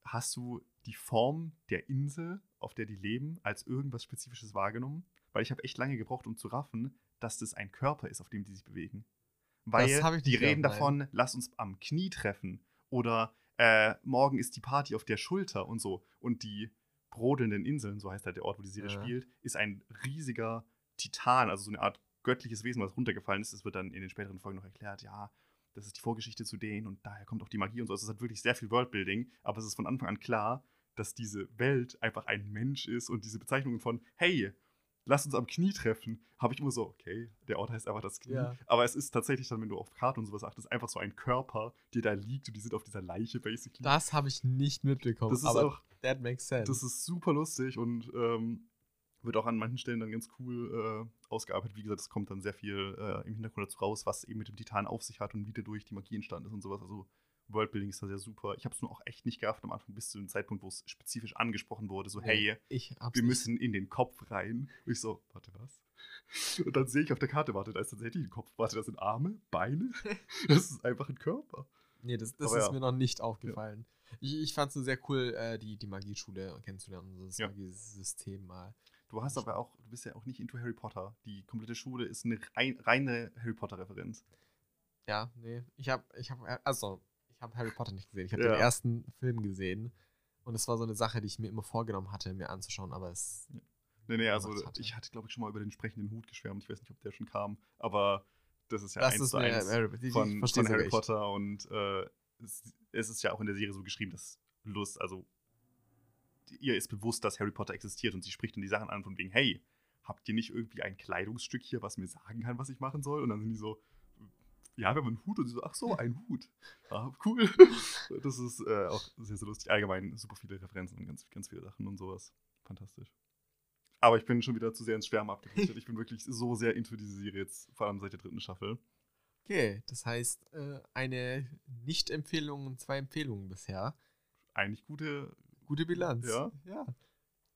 Hast du die Form der Insel auf der die leben, als irgendwas Spezifisches wahrgenommen, weil ich habe echt lange gebraucht, um zu raffen, dass das ein Körper ist, auf dem die sich bewegen. Weil Das hab ich die reden gedacht, davon, lass uns am Knie treffen oder äh, morgen ist die Party auf der Schulter und so. Und die brodelnden Inseln, so heißt halt der Ort, wo die Serie Ja. spielt, ist ein riesiger Titan, also so eine Art göttliches Wesen, was runtergefallen ist. Das wird dann in den späteren Folgen noch erklärt, ja, das ist die Vorgeschichte zu denen und daher kommt auch die Magie und so. Also es hat wirklich sehr viel Worldbuilding, aber es ist von Anfang an klar, dass diese Welt einfach ein Mensch ist und diese Bezeichnungen von, hey, lass uns am Knie treffen, habe ich immer so, okay, der Ort heißt einfach das Knie. Ja. Aber es ist tatsächlich dann, wenn du auf Karten und sowas achtest, einfach so ein Körper, der da liegt und die sind auf dieser Leiche basically. Das habe ich nicht mitbekommen. Das ist aber auch, that makes sense. das ist super lustig und ähm, wird auch an manchen Stellen dann ganz cool äh, ausgearbeitet. Wie gesagt, es kommt dann sehr viel äh, im Hintergrund dazu raus, was eben mit dem Titan auf sich hat und wie dadurch die Magie entstanden ist und sowas. Also Worldbuilding ist da sehr super. Ich habe es nur auch echt nicht gerafft am Anfang, bis zu dem Zeitpunkt, wo es spezifisch angesprochen wurde, so, hey, wir nicht- müssen in den Kopf rein. Und ich so, warte, was? Und dann sehe ich auf der Karte, warte, da ist tatsächlich ein Kopf. Warte, das sind Arme, Beine. Das ist einfach ein Körper. Nee, das, das ist ja. mir noch nicht aufgefallen. Ich, ich fand es so sehr cool, äh, die, die Magieschule kennenzulernen, das Ja. Magiesystem mal. Du hast aber auch, du bist ja auch nicht into Harry Potter. Die komplette Schule ist eine rein, reine Harry Potter-Referenz. Ja, nee. Ich habe, ich habe, also, ich habe Harry Potter nicht gesehen. Ich habe Ja. den ersten Film gesehen. Und es war so eine Sache, die ich mir immer vorgenommen hatte, mir anzuschauen, aber es. Nee, nee, also hatte. ich hatte, glaube ich, schon mal über den sprechenden Hut geschwärmt. Ich weiß nicht, ob der schon kam, aber das ist ja das eins ist zu eins Harry, von, von Harry. Potter und äh, es, es ist ja auch in der Serie so geschrieben, dass Lust, also ihr ist bewusst, dass Harry Potter existiert und sie spricht dann die Sachen an von wegen, hey, habt ihr nicht irgendwie ein Kleidungsstück hier, was mir sagen kann, was ich machen soll? Und dann sind die so, ja, wir haben einen Hut und sie so, ach so, ein Hut. Ah, cool. Das ist äh, auch sehr, sehr lustig. Allgemein super viele Referenzen und ganz, ganz viele Sachen und sowas. Fantastisch. Aber ich bin schon wieder zu sehr ins Schwärmen abgedriftet. ich bin wirklich so sehr into diese Serie jetzt, vor allem seit der dritten Staffel. Okay, das heißt, äh, eine Nicht-Empfehlung und zwei Empfehlungen bisher. Eigentlich gute, Gute Bilanz. Ja. ja.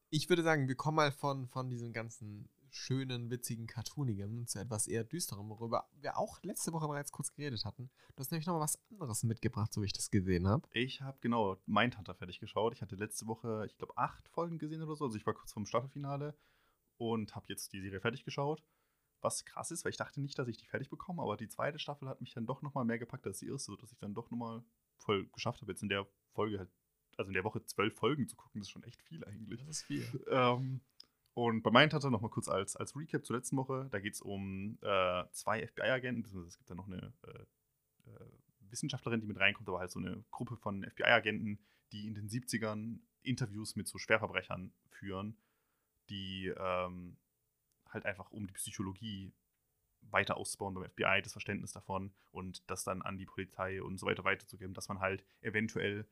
Ich würde sagen, wir kommen mal von, von diesem ganzen schönen, witzigen, cartoonigen zu etwas eher düsterem, worüber wir auch letzte Woche bereits kurz geredet hatten. Du hast nämlich noch mal was anderes mitgebracht, so wie ich das gesehen habe. Ich habe genau Mindhunter fertig geschaut. Ich hatte letzte Woche, ich glaube, acht Folgen gesehen oder so. Also ich war kurz vorm Staffelfinale und habe jetzt die Serie fertig geschaut. Was krass ist, weil ich dachte nicht, dass ich die fertig bekomme, aber die zweite Staffel hat mich dann doch nochmal mehr gepackt als die erste, sodass ich dann doch nochmal voll geschafft habe, jetzt in der Folge halt, also in der Woche zwölf Folgen zu gucken. Das ist schon echt viel eigentlich. Das ist viel. Ähm, und bei Mindhunter nochmal kurz als, als Recap zur letzten Woche. Da geht es um äh, zwei FBI-Agenten, es gibt da noch eine äh, äh, Wissenschaftlerin, die mit reinkommt, aber halt so eine Gruppe von FBI-Agenten, die in den 70ern Interviews mit so Schwerverbrechern führen, die ähm, halt einfach um die Psychologie weiter auszubauen beim FBI, das Verständnis davon und das dann an die Polizei und so weiter weiterzugeben, dass man halt eventuell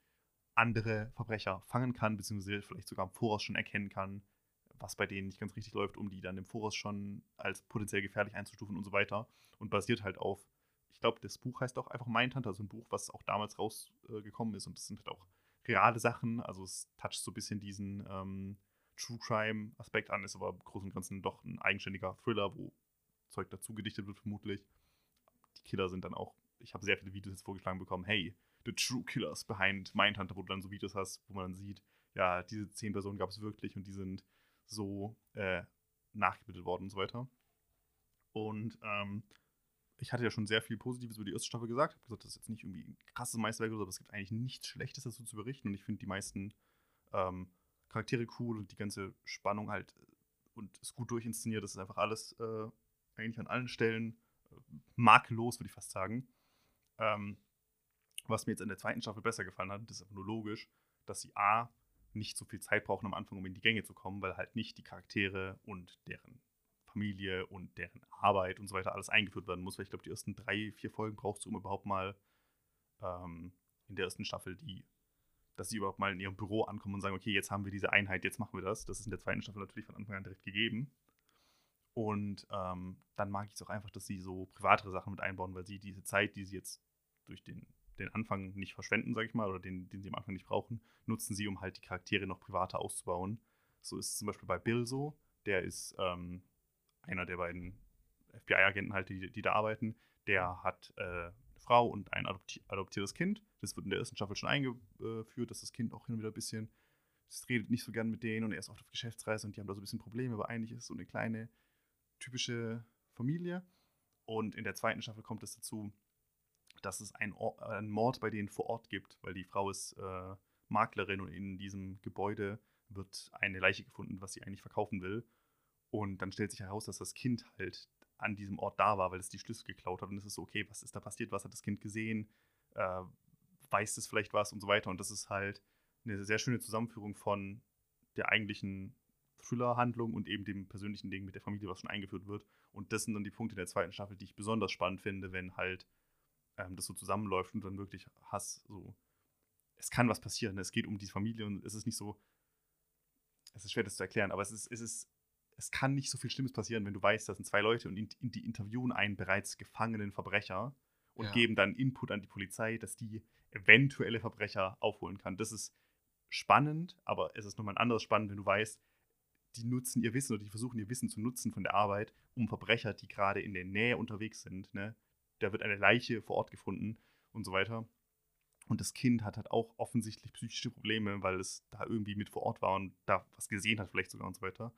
andere Verbrecher fangen kann, beziehungsweise vielleicht sogar im Voraus schon erkennen kann, was bei denen nicht ganz richtig läuft, um die dann im Voraus schon als potenziell gefährlich einzustufen und so weiter. Und basiert halt auf, ich glaube, das Buch heißt auch einfach Mindhunter, so ein Buch, was auch damals rausgekommen ist. Und das sind halt auch reale Sachen. Also es toucht so ein bisschen diesen ähm, True Crime-Aspekt an, ist aber im Großen und Ganzen doch ein eigenständiger Thriller, wo Zeug dazu gedichtet wird, vermutlich. Die Killer sind dann auch, ich habe sehr viele Videos jetzt vorgeschlagen bekommen, hey, the true killers behind Mindhunter, wo du dann so Videos hast, wo man dann sieht, ja, diese zehn Personen gab es wirklich und die sind so äh, nachgebildet worden und so weiter. Und ähm, ich hatte ja schon sehr viel Positives über die erste Staffel gesagt. Ich habe gesagt, das ist jetzt nicht irgendwie ein krasses Meisterwerk oder so, aber es gibt eigentlich nichts Schlechtes dazu zu berichten. Und ich finde die meisten ähm, Charaktere cool und die ganze Spannung halt äh, und ist gut durchinszeniert. Das ist einfach alles äh, eigentlich an allen Stellen äh, makellos, würde ich fast sagen. Ähm, was mir jetzt in der zweiten Staffel besser gefallen hat, das ist einfach nur logisch, dass sie A, nicht so viel Zeit brauchen am Anfang, um in die Gänge zu kommen, weil halt nicht die Charaktere und deren Familie und deren Arbeit und so weiter alles eingeführt werden muss. Weil ich glaube, die ersten drei, vier Folgen brauchst du, um überhaupt mal ähm, in der ersten Staffel die, dass sie überhaupt mal in ihrem Büro ankommen und sagen, okay, jetzt haben wir diese Einheit, jetzt machen wir das. Das ist in der zweiten Staffel natürlich von Anfang an direkt gegeben. Und ähm, dann mag ich es auch einfach, dass sie so privatere Sachen mit einbauen, weil sie diese Zeit, die sie jetzt durch den, den Anfang nicht verschwenden, sage ich mal, oder den, den sie am Anfang nicht brauchen, nutzen sie, um halt die Charaktere noch privater auszubauen. So ist es zum Beispiel bei Bill so. Der ist ähm, einer der beiden FBI-Agenten halt, die, die da arbeiten. Der hat äh, eine Frau und ein adopti adoptiertes Kind. Das wird in der ersten Staffel schon eingeführt, dass das Kind auch hin und wieder ein bisschen es redet nicht so gern mit denen und er ist oft auf Geschäftsreise und die haben da so ein bisschen Probleme, aber eigentlich ist es so eine kleine, typische Familie. Und in der zweiten Staffel kommt es dazu, dass es einen, Or einen Mord bei denen vor Ort gibt, weil die Frau ist äh, Maklerin und in diesem Gebäude wird eine Leiche gefunden, was sie eigentlich verkaufen will. Und dann stellt sich heraus, dass das Kind halt an diesem Ort da war, weil es die Schlüssel geklaut hat. Und es ist so, okay, was ist da passiert? Was hat das Kind gesehen? Äh, weiß es vielleicht was und so weiter. Und das ist halt eine sehr schöne Zusammenführung von der eigentlichen Thriller-Handlung und eben dem persönlichen Ding mit der Familie, was schon eingeführt wird. Und das sind dann die Punkte der zweiten Staffel, die ich besonders spannend finde, wenn halt ähm, das so zusammenläuft und dann wirklich Hass so. Es kann was passieren. Ne? Es geht um die Familie und es ist nicht so. Es ist schwer, das zu erklären, aber es ist, es ist, es kann nicht so viel Schlimmes passieren, wenn du weißt, das sind zwei Leute und in, in die interviewen einen bereits gefangenen Verbrecher und ja. geben dann Input an die Polizei, dass die eventuelle Verbrecher aufholen kann. Das ist spannend, aber es ist nochmal ein anderes spannend, wenn du weißt, die nutzen ihr Wissen oder die versuchen ihr Wissen zu nutzen von der Arbeit, um Verbrecher, die gerade in der Nähe unterwegs sind, ne, da wird eine Leiche vor Ort gefunden und so weiter. Und das Kind hat halt auch offensichtlich psychische Probleme, weil es da irgendwie mit vor Ort war und da was gesehen hat, vielleicht sogar und so weiter.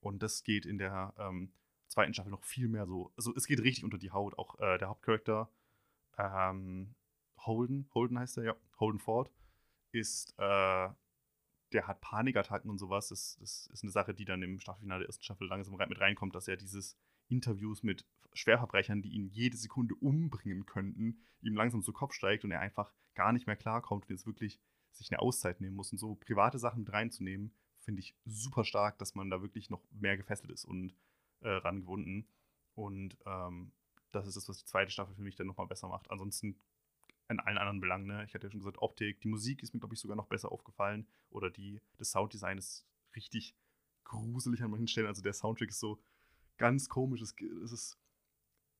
Und das geht in der ähm, zweiten Staffel noch viel mehr so. Also es geht richtig unter die Haut. Auch äh, der Hauptcharakter ähm, Holden, Holden heißt er, ja, Holden Ford, ist, äh, der hat Panikattacken und sowas. Das, das ist eine Sache, die dann im Staffelfinale der ersten Staffel langsam mit reinkommt, dass er dieses Interviews mit Schwerverbrechern, die ihn jede Sekunde umbringen könnten, ihm langsam zu Kopf steigt und er einfach gar nicht mehr klarkommt und jetzt wirklich sich eine Auszeit nehmen muss. Und so private Sachen mit reinzunehmen, finde ich super stark, dass man da wirklich noch mehr gefesselt ist und äh, rangebunden. Und ähm, das ist das, was die zweite Staffel für mich dann nochmal besser macht. Ansonsten in allen anderen Belangen, ne? ich hatte ja schon gesagt, Optik, die Musik ist mir, glaube ich, sogar noch besser aufgefallen. Oder die, das Sounddesign ist richtig gruselig an manchen Stellen. Also der Soundtrack ist so ganz komisch. Es, ist,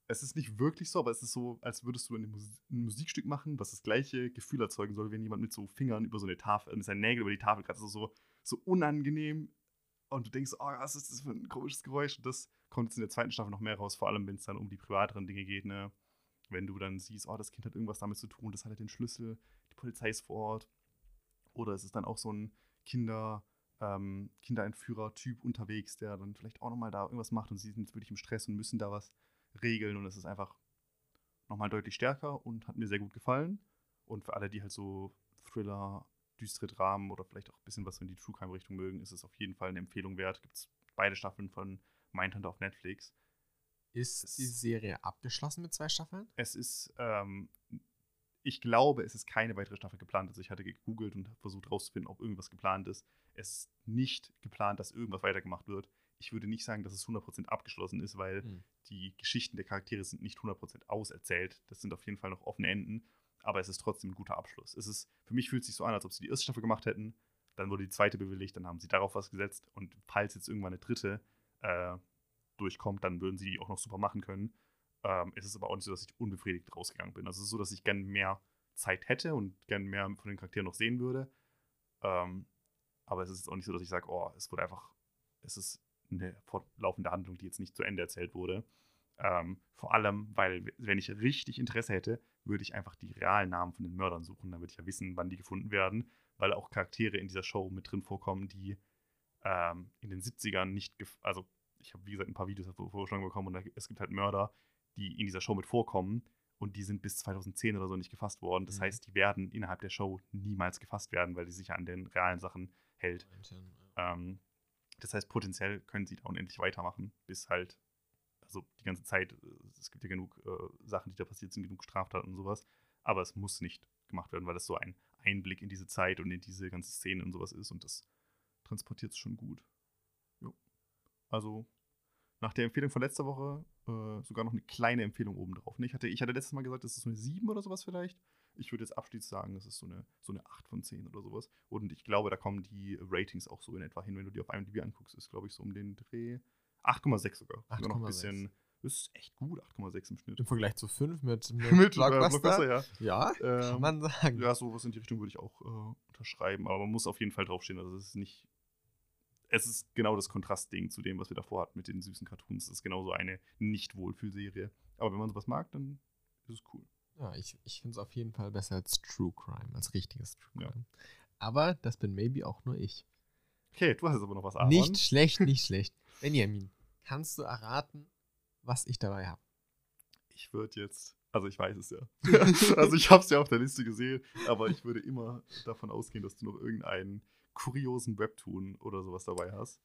es ist nicht wirklich so, aber es ist so, als würdest du ein, Musik, ein Musikstück machen, was das gleiche Gefühl erzeugen soll, wenn jemand mit so Fingern über so eine Tafel, mit seinen Nägeln über die Tafel kratzt. Also so, so unangenehm. Und du denkst, oh, was ist das für ein komisches Geräusch? Und das kommt jetzt in der zweiten Staffel noch mehr raus, vor allem wenn es dann um die privateren Dinge geht, ne? Wenn du dann siehst, oh, das Kind hat irgendwas damit zu tun, das hat halt den Schlüssel, die Polizei ist vor Ort. Oder es ist dann auch so ein Kinder, ähm, Kinderentführer-Typ unterwegs, der dann vielleicht auch nochmal da irgendwas macht und sie sind jetzt wirklich im Stress und müssen da was regeln und es ist einfach nochmal deutlich stärker und hat mir sehr gut gefallen. Und für alle, die halt so Thriller, düstere Dramen oder vielleicht auch ein bisschen was in die True Crime-Richtung mögen, ist es auf jeden Fall eine Empfehlung wert. Gibt es beide Staffeln von Mindhunter auf Netflix. Ist es, die Serie abgeschlossen mit zwei Staffeln? Es ist ähm, ich glaube, es ist keine weitere Staffel geplant. Also ich hatte gegoogelt und versucht herauszufinden, ob irgendwas geplant ist. Es ist nicht geplant, dass irgendwas weitergemacht wird. Ich würde nicht sagen, dass es 100% abgeschlossen ist, weil mhm. die Geschichten der Charaktere sind nicht 100% auserzählt. Das sind auf jeden Fall noch offene Enden. Aber es ist trotzdem ein guter Abschluss. Es ist, für mich fühlt es sich so an, als ob sie die erste Staffel gemacht hätten. Dann wurde die zweite bewilligt, dann haben sie darauf was gesetzt. Und falls jetzt irgendwann eine dritte äh, durchkommt, dann würden sie die auch noch super machen können. Ähm, es ist aber auch nicht so, dass ich unbefriedigt rausgegangen bin. Also es ist so, dass ich gerne mehr Zeit hätte und gerne mehr von den Charakteren noch sehen würde. Ähm, aber es ist auch nicht so, dass ich sage, oh, es wurde einfach, es ist eine fortlaufende Handlung, die jetzt nicht zu Ende erzählt wurde. Ähm, vor allem, weil, wenn ich richtig Interesse hätte, würde ich einfach die realen Namen von den Mördern suchen. Dann würde ich ja wissen, wann die gefunden werden, weil auch Charaktere in dieser Show mit drin vorkommen, die ähm, in den 70ern nicht, also ich habe wie gesagt ein paar Videos vorgeschlagen bekommen und da, es gibt halt Mörder, die in dieser Show mit vorkommen und die sind bis 2010 oder so nicht gefasst worden. Das mhm. heißt, die werden innerhalb der Show niemals gefasst werden, weil die sich an den realen Sachen hält. Ähm, das heißt, potenziell können sie da unendlich weitermachen, bis halt, also die ganze Zeit, äh, es gibt ja genug äh, Sachen, die da passiert sind, genug Straftaten und sowas, aber es muss nicht gemacht werden, weil es so ein Einblick in diese Zeit und in diese ganze Szene und sowas ist und das transportiert es schon gut. Jo. Also nach der Empfehlung von letzter Woche äh, sogar noch eine kleine Empfehlung obendrauf. Ich, hatte, ich hatte letztes Mal gesagt, das ist so eine 7 oder sowas vielleicht. Ich würde jetzt abschließend sagen, das ist so eine, so eine 8 von 10 oder sowas. Und ich glaube, da kommen die Ratings auch so in etwa hin, wenn du die auf IMDb anguckst, ist, glaube ich, so um den Dreh 8,6 sogar. 8, noch ein bisschen. Das ist echt gut, 8,6 im Schnitt. Im Vergleich zu 5 mit, mit, mit Blockbuster. Blockbuster ja, ja ähm, kann man sagen. Ja, sowas in die Richtung würde ich auch äh, unterschreiben. Aber man muss auf jeden Fall draufstehen. Also, es ist nicht es ist genau das Kontrastding zu dem, was wir davor hatten mit den süßen Cartoons. Es ist genauso eine Nicht-Wohlfühlserie. Aber wenn man sowas mag, dann ist es cool. Ja, ich, ich finde es auf jeden Fall besser als True Crime, als richtiges True Crime. Aber das bin maybe auch nur ich. Okay, du hast jetzt aber noch was, Aaron. Nicht schlecht, nicht schlecht. Benjamin, kannst du erraten, was ich dabei habe? Ich würde jetzt, also ich weiß es ja. also ich habe es ja auf der Liste gesehen, aber ich würde immer davon ausgehen, dass du noch irgendeinen kuriosen Webtoon oder sowas dabei hast.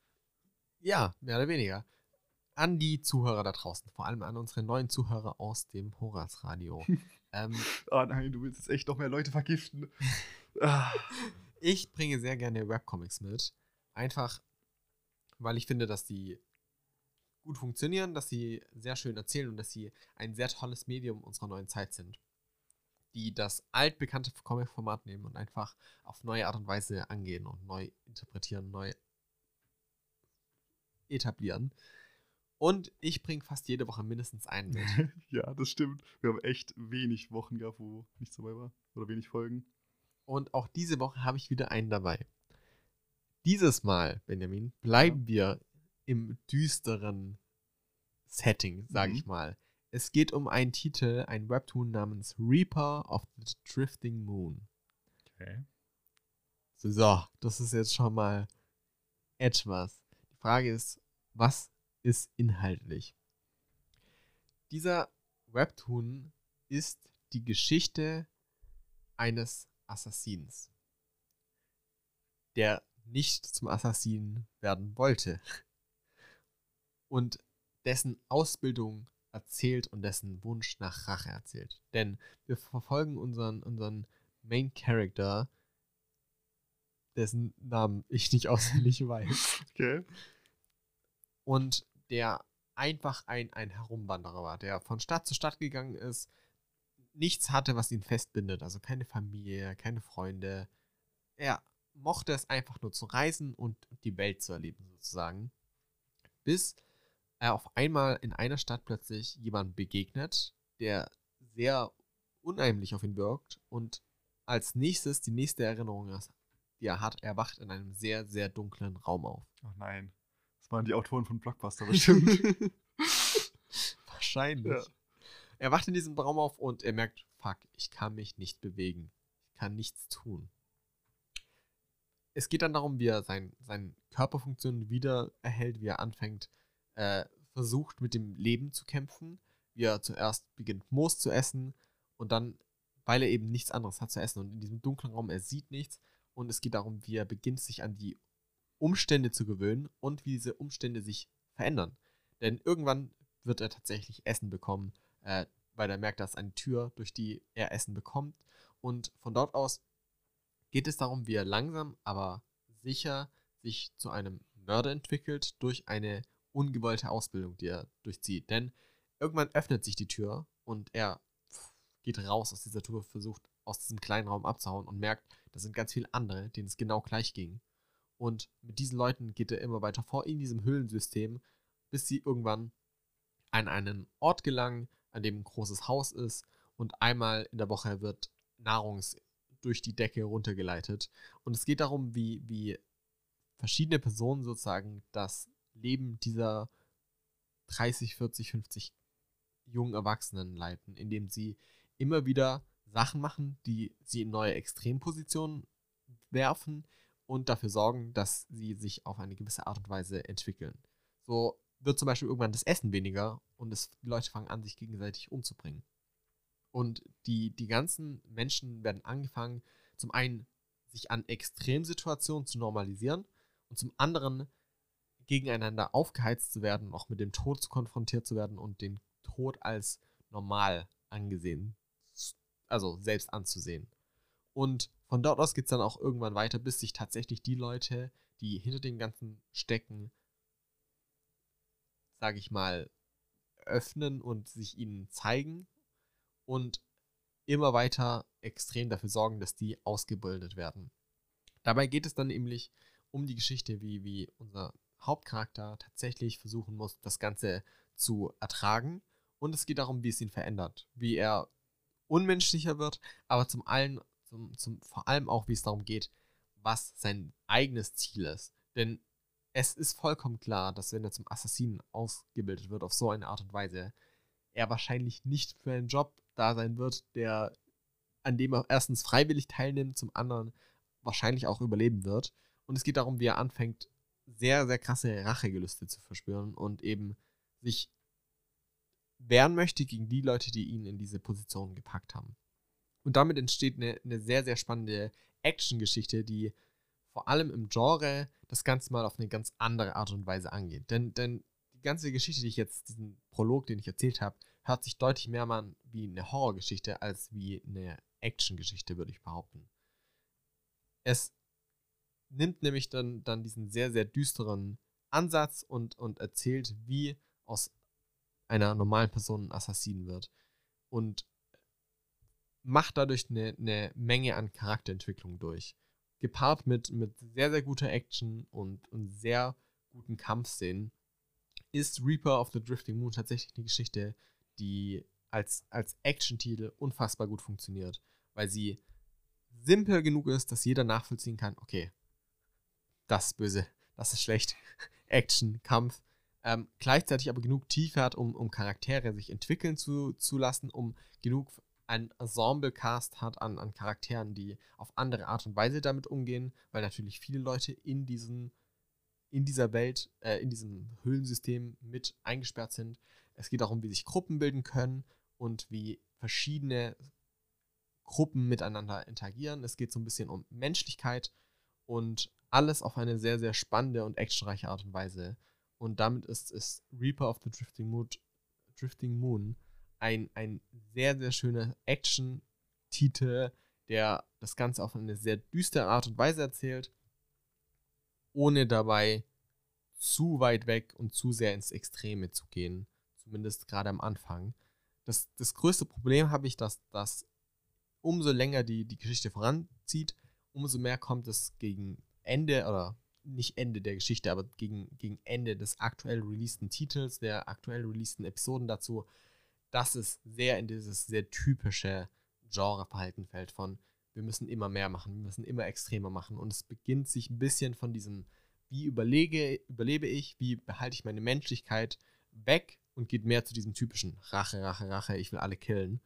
Ja, mehr oder weniger. An die Zuhörer da draußen, vor allem an unsere neuen Zuhörer aus dem Horas-Radio. ähm, oh nein, du willst jetzt echt noch mehr Leute vergiften. Ah. ich bringe sehr gerne Webcomics mit. Einfach, weil ich finde, dass die gut funktionieren, dass sie sehr schön erzählen und dass sie ein sehr tolles Medium unserer neuen Zeit sind. Die das altbekannte Comic-Format nehmen und einfach auf neue Art und Weise angehen und neu interpretieren, neu etablieren. Und ich bringe fast jede Woche mindestens einen mit. ja, das stimmt. Wir haben echt wenig Wochen gehabt, wo nichts dabei war. Oder wenig Folgen. Und auch diese Woche habe ich wieder einen dabei. Dieses Mal, Benjamin, bleiben ja. wir im düsteren Setting, sage mhm. ich mal. Es geht um einen Titel, ein Webtoon namens Reaper of the Drifting Moon. Okay. So, das ist jetzt schon mal etwas. Die Frage ist, was ist inhaltlich. Dieser Webtoon ist die Geschichte eines Assassins, der nicht zum Assassin werden wollte und dessen Ausbildung erzählt und dessen Wunsch nach Rache erzählt. Denn wir verfolgen unseren, unseren Main Character, dessen Namen ich nicht auswendig weiß. Okay. Und der einfach ein, ein Herumwanderer war, der von Stadt zu Stadt gegangen ist, nichts hatte, was ihn festbindet, also keine Familie, keine Freunde. Er mochte es einfach nur zu reisen und die Welt zu erleben, sozusagen. Bis er auf einmal in einer Stadt plötzlich jemand begegnet, der sehr unheimlich auf ihn wirkt und als nächstes, die nächste Erinnerung, die er hat, er wacht in einem sehr, sehr dunklen Raum auf. Ach nein. Das waren die Autoren von Blockbuster bestimmt. Wahrscheinlich. Ja. Er wacht in diesem Raum auf und er merkt, fuck, ich kann mich nicht bewegen. Ich kann nichts tun. Es geht dann darum, wie er sein, seine Körperfunktionen wieder erhält, wie er anfängt, äh, versucht mit dem Leben zu kämpfen, wie er zuerst beginnt, Moos zu essen und dann, weil er eben nichts anderes hat zu essen und in diesem dunklen Raum, er sieht nichts und es geht darum, wie er beginnt, sich an die Umstände zu gewöhnen und wie diese Umstände sich verändern. Denn irgendwann wird er tatsächlich Essen bekommen, äh, weil er merkt, dass eine Tür, durch die er Essen bekommt. Und von dort aus geht es darum, wie er langsam, aber sicher sich zu einem Mörder entwickelt durch eine ungewollte Ausbildung, die er durchzieht. Denn irgendwann öffnet sich die Tür und er geht raus aus dieser Tür, versucht aus diesem kleinen Raum abzuhauen und merkt, da sind ganz viele andere, denen es genau gleich ging. Und mit diesen Leuten geht er immer weiter vor in diesem Höhlensystem, bis sie irgendwann an einen Ort gelangen, an dem ein großes Haus ist und einmal in der Woche wird Nahrung durch die Decke runtergeleitet. Und es geht darum, wie, wie verschiedene Personen sozusagen das Leben dieser 30, 40, 50 jungen Erwachsenen leiten, indem sie immer wieder Sachen machen, die sie in neue Extrempositionen werfen, und dafür sorgen, dass sie sich auf eine gewisse Art und Weise entwickeln. So wird zum Beispiel irgendwann das Essen weniger und es, die Leute fangen an, sich gegenseitig umzubringen. Und die, die ganzen Menschen werden angefangen, zum einen sich an Extremsituationen zu normalisieren und zum anderen gegeneinander aufgeheizt zu werden, auch mit dem Tod zu konfrontiert zu werden und den Tod als normal angesehen, also selbst anzusehen. Und von dort aus geht es dann auch irgendwann weiter, bis sich tatsächlich die Leute, die hinter dem Ganzen stecken, sage ich mal, öffnen und sich ihnen zeigen und immer weiter extrem dafür sorgen, dass die ausgebildet werden. Dabei geht es dann nämlich um die Geschichte, wie, wie unser Hauptcharakter tatsächlich versuchen muss, das Ganze zu ertragen. Und es geht darum, wie es ihn verändert, wie er unmenschlicher wird, aber zum allen zum, zum, vor allem auch, wie es darum geht, was sein eigenes Ziel ist. Denn es ist vollkommen klar, dass wenn er zum Assassinen ausgebildet wird auf so eine Art und Weise, er wahrscheinlich nicht für einen Job da sein wird, der an dem er erstens freiwillig teilnimmt, zum anderen, wahrscheinlich auch überleben wird. Und es geht darum, wie er anfängt, sehr, sehr krasse Rachegelüste zu verspüren und eben sich wehren möchte gegen die Leute, die ihn in diese Position gepackt haben. Und damit entsteht eine, eine sehr, sehr spannende Action-Geschichte, die vor allem im Genre das Ganze mal auf eine ganz andere Art und Weise angeht. Denn, denn die ganze Geschichte, die ich jetzt, diesen Prolog, den ich erzählt habe, hört sich deutlich mehr mal wie eine Horrorgeschichte als wie eine Action-Geschichte, würde ich behaupten. Es nimmt nämlich dann, dann diesen sehr, sehr düsteren Ansatz und, und erzählt, wie aus einer normalen Person ein Assassin wird. Und macht dadurch eine, eine Menge an Charakterentwicklung durch. Gepaart mit, mit sehr, sehr guter Action und, und sehr guten Kampfszenen ist Reaper of the Drifting Moon tatsächlich eine Geschichte, die als, als Action-Titel unfassbar gut funktioniert, weil sie simpel genug ist, dass jeder nachvollziehen kann, okay, das ist böse, das ist schlecht, Action, Kampf, ähm, gleichzeitig aber genug Tiefe hat, um, um Charaktere sich entwickeln zu, zu lassen, um genug ein Ensemble-Cast hat an, an Charakteren, die auf andere Art und Weise damit umgehen, weil natürlich viele Leute in diesen in dieser Welt, äh, in diesem Höhlensystem mit eingesperrt sind. Es geht darum, wie sich Gruppen bilden können und wie verschiedene Gruppen miteinander interagieren. Es geht so ein bisschen um Menschlichkeit und alles auf eine sehr, sehr spannende und actionreiche Art und Weise. Und damit ist, ist Reaper of the Drifting Moon, Drifting Moon ein, ein sehr, sehr schöner Action-Titel, der das Ganze auf eine sehr düstere Art und Weise erzählt, ohne dabei zu weit weg und zu sehr ins Extreme zu gehen. Zumindest gerade am Anfang. Das, das größte Problem habe ich, dass, dass umso länger die, die Geschichte voranzieht, umso mehr kommt es gegen Ende oder nicht Ende der Geschichte, aber gegen, gegen Ende des aktuell releaseden Titels, der aktuell releaseden Episoden dazu, dass es sehr in dieses sehr typische Genreverhalten fällt von wir müssen immer mehr machen, wir müssen immer extremer machen und es beginnt sich ein bisschen von diesem wie überlege, überlebe ich, wie behalte ich meine Menschlichkeit weg und geht mehr zu diesem typischen Rache, Rache, Rache, ich will alle killen.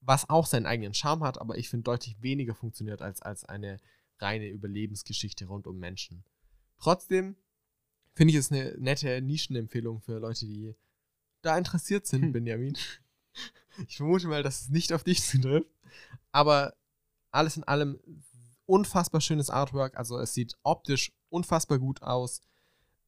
Was auch seinen eigenen Charme hat, aber ich finde deutlich weniger funktioniert als, als eine reine Überlebensgeschichte rund um Menschen. Trotzdem finde ich es eine nette Nischenempfehlung für Leute, die da interessiert sind, hm. Benjamin. Ich vermute mal, dass es nicht auf dich zutrifft. Aber alles in allem unfassbar schönes Artwork. Also es sieht optisch unfassbar gut aus.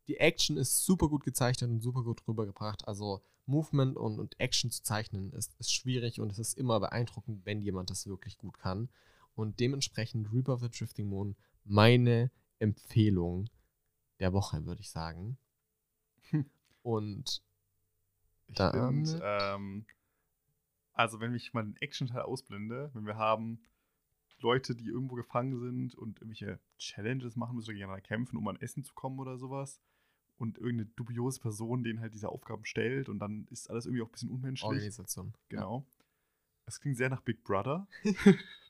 Die Action ist super gut gezeichnet und super gut rübergebracht. Also Movement und, und Action zu zeichnen ist, ist schwierig und es ist immer beeindruckend, wenn jemand das wirklich gut kann. Und dementsprechend Reaper of the Drifting Moon meine Empfehlung der Woche, würde ich sagen. Und ich finde, ähm, also wenn ich mal den Action-Teil ausblende, wenn wir haben Leute, die irgendwo gefangen sind und irgendwelche Challenges machen müssen oder gegeneinander kämpfen, um an Essen zu kommen oder sowas. Und irgendeine dubiose Person denen halt diese Aufgaben stellt und dann ist alles irgendwie auch ein bisschen unmenschlich. Organisation. Genau. Es ja. klingt sehr nach Big Brother.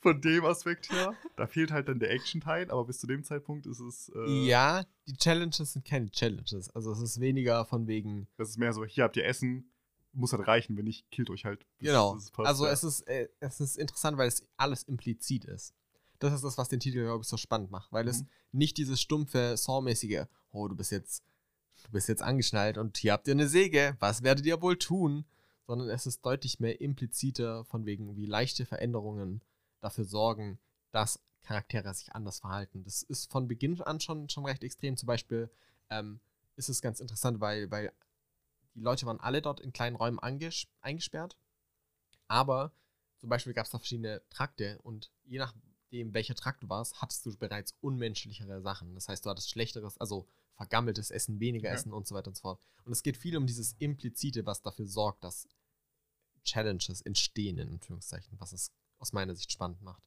Von dem Aspekt her. Da fehlt halt dann der Action-Teil, aber bis zu dem Zeitpunkt ist es. Äh, ja, die Challenges sind keine Challenges. Also es ist weniger von wegen. Das ist mehr so, hier habt ihr Essen, muss halt reichen, wenn nicht, killt euch halt. Genau. passt, also ja. es, ist, äh, es ist interessant, weil es alles implizit ist. Das ist das, was den Titel, glaube ich, so spannend macht, weil mhm. es nicht dieses stumpfe, Saw-mäßige, oh, du bist jetzt, du bist jetzt angeschnallt und hier habt ihr eine Säge, was werdet ihr wohl tun? Sondern es ist deutlich mehr impliziter, von wegen, wie leichte Veränderungen dafür sorgen, dass Charaktere sich anders verhalten. Das ist von Beginn an schon, schon recht extrem. Zum Beispiel ähm, ist es ganz interessant, weil, weil die Leute waren alle dort in kleinen Räumen eingesperrt. Aber zum Beispiel gab es da verschiedene Trakte und je nachdem, welcher Trakt du warst, hattest du bereits unmenschlichere Sachen. Das heißt, du hattest schlechteres, also vergammeltes Essen, weniger ja. Essen und so weiter und so fort. Und es geht viel um dieses Implizite, was dafür sorgt, dass Challenges entstehen, in Anführungszeichen, was es aus meiner Sicht spannend macht.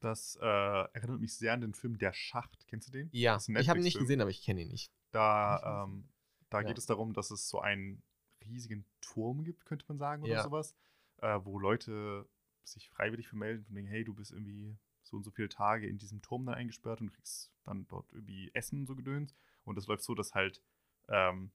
Das äh, erinnert mich sehr an den Film Der Schacht. Kennst du den? Ja, ich habe ihn nicht gesehen, aber ich kenne ihn nicht. Da ähm, da ja. geht es darum, dass es so einen riesigen Turm gibt, könnte man sagen, oder ja. sowas, äh, wo Leute sich freiwillig vermelden, von wegen, hey, du bist irgendwie so und so viele Tage in diesem Turm dann eingesperrt und kriegst dann dort irgendwie Essen und so gedöns. Und das läuft so, dass halt ähm,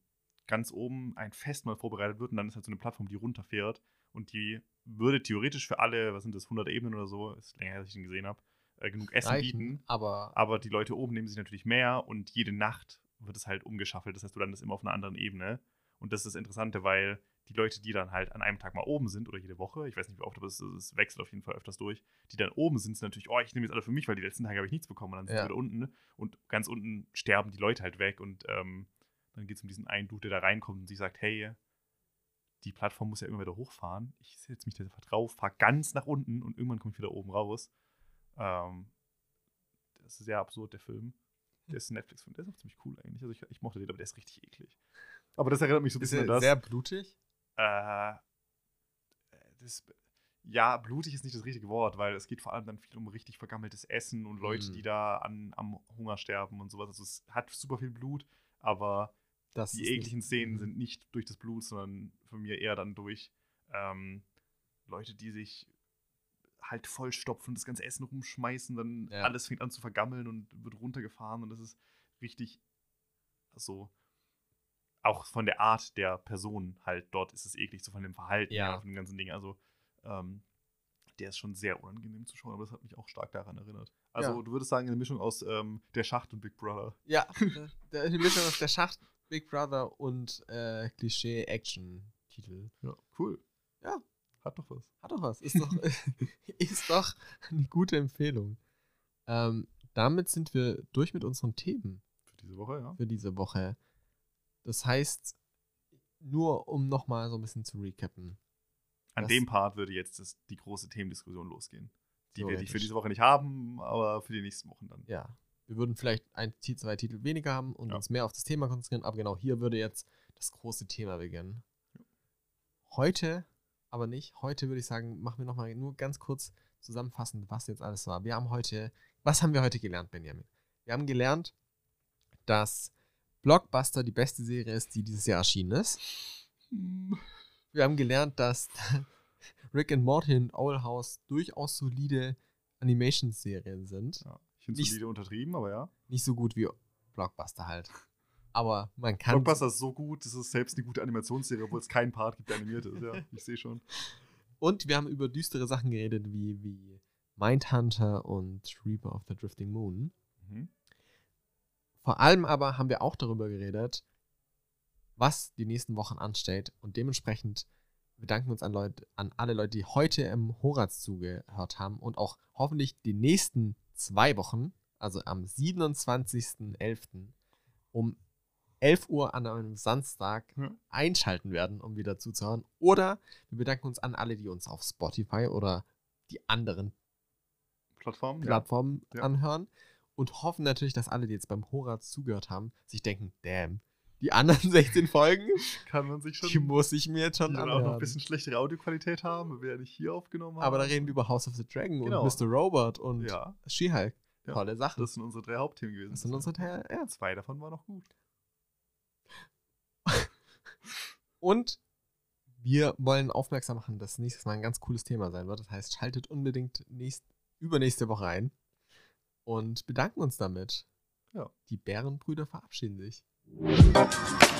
ganz oben ein Festmahl vorbereitet wird und dann ist halt so eine Plattform, die runterfährt und die würde theoretisch für alle, was sind das, 100 Ebenen oder so, ist länger, als ich den gesehen habe, äh, genug Essen reichen, bieten. aber Aber die Leute oben nehmen sich natürlich mehr und jede Nacht wird es halt umgeschaffelt. Das heißt, du landest immer auf einer anderen Ebene. Und das ist das Interessante, weil die Leute, die dann halt an einem Tag mal oben sind oder jede Woche, ich weiß nicht wie oft, aber es, es wechselt auf jeden Fall öfters durch, die dann oben sind, sind natürlich, oh, ich nehme jetzt alle für mich, weil die letzten Tage habe ich nichts bekommen. Und dann sind Ja. sie wieder unten und ganz unten sterben die Leute halt weg und ähm, dann geht es um diesen einen Dude, der da reinkommt und sich sagt, hey, die Plattform muss ja immer wieder hochfahren. Ich setze mich da einfach drauf, fahre ganz nach unten und irgendwann komme ich wieder oben raus. Ähm, das ist sehr absurd, der Film. Der ist ein Netflix-Film, der ist auch ziemlich cool eigentlich. Also ich, ich mochte den, aber der ist richtig eklig. Aber das erinnert mich so ein bisschen an das. sehr blutig. Äh, das, ja, blutig ist nicht das richtige Wort, weil es geht vor allem dann viel um richtig vergammeltes Essen und Leute, Mhm. die da an, am Hunger sterben und sowas. Also es hat super viel Blut, aber Das die ekligen Szenen Mhm. sind nicht durch das Blut, sondern von mir eher dann durch ähm, Leute, die sich halt vollstopfen, das ganze Essen rumschmeißen, dann Ja. alles fängt an zu vergammeln und wird runtergefahren und das ist richtig so auch von der Art der Person halt dort ist es eklig, so von dem Verhalten Ja. her, von dem ganzen Ding. Also ähm, der ist schon sehr unangenehm zu schauen, aber das hat mich auch stark daran erinnert. Also Ja. du würdest sagen, eine Mischung aus ähm, der Schacht und Big Brother. Ja, die Mischung aus der Schacht, Big Brother und äh, Klischee-Action-Titel. Ja, cool. Ja. Hat doch was. Hat doch was. Ist doch, ist doch eine gute Empfehlung. Ähm, damit sind wir durch mit unseren Themen Für diese Woche, ja. für diese Woche. Das heißt, nur um nochmal so ein bisschen zu recappen. An dem Part würde jetzt das, die große Themendiskussion losgehen. Die werde ich für Theoretisch. diese Woche nicht haben, aber für die nächsten Wochen dann. Ja. Wir würden vielleicht ein, zwei Titel weniger haben und Ja. uns mehr auf das Thema konzentrieren, aber genau hier würde jetzt das große Thema beginnen. Heute aber nicht. Heute würde ich sagen, machen wir nochmal nur ganz kurz zusammenfassend, was jetzt alles war. Wir haben heute, was haben wir heute gelernt, Benjamin? Wir haben gelernt, dass Blockbuster die beste Serie ist, die dieses Jahr erschienen ist. Wir haben gelernt, dass Rick and Morty und Owl House durchaus solide Animationsserien sind. Ja. Ich finde solide untertrieben, aber ja. Nicht so gut wie Blockbuster halt. Aber man kann. Blockbuster ist so gut, das ist selbst eine gute Animationsserie, obwohl es keinen Part gibt, der animiert ist. Ja, ich sehe schon. Und wir haben über düstere Sachen geredet, wie, wie Mindhunter und Reaper of the Drifting Moon. Mhm. Vor allem aber haben wir auch darüber geredet, was die nächsten Wochen ansteht. Und dementsprechend bedanken wir uns an, Leute, an alle Leute, die heute im Horaz zugehört haben und auch hoffentlich die nächsten zwei Wochen, also am 27.11. um 11 Uhr an einem Samstag Ja. einschalten werden, um wieder zuzuhören. Oder wir bedanken uns an alle, die uns auf Spotify oder die anderen Plattform? Plattformen Ja. anhören und hoffen natürlich, dass alle, die jetzt beim Horaz zugehört haben, sich denken, damn, die anderen 16 Folgen. Kann man sich schon. die muss ich mir jetzt die schon dann auch noch ein bisschen schlechtere Audioqualität haben, weil wir ja nicht hier aufgenommen haben. Aber da reden wir über House of the Dragon Genau. und Mr. Robot und Ja, She-Hulk. Ja. Tolle Sachen. das sind unsere drei Hauptthemen gewesen. Das sind unsere Teile, ja. Zwei davon waren noch gut. Und wir wollen aufmerksam machen, dass nächstes Mal ein ganz cooles Thema sein wird. Das heißt, schaltet unbedingt nächst, übernächste Woche ein und bedanken uns damit. Ja. Die Bärenbrüder verabschieden sich. Thank.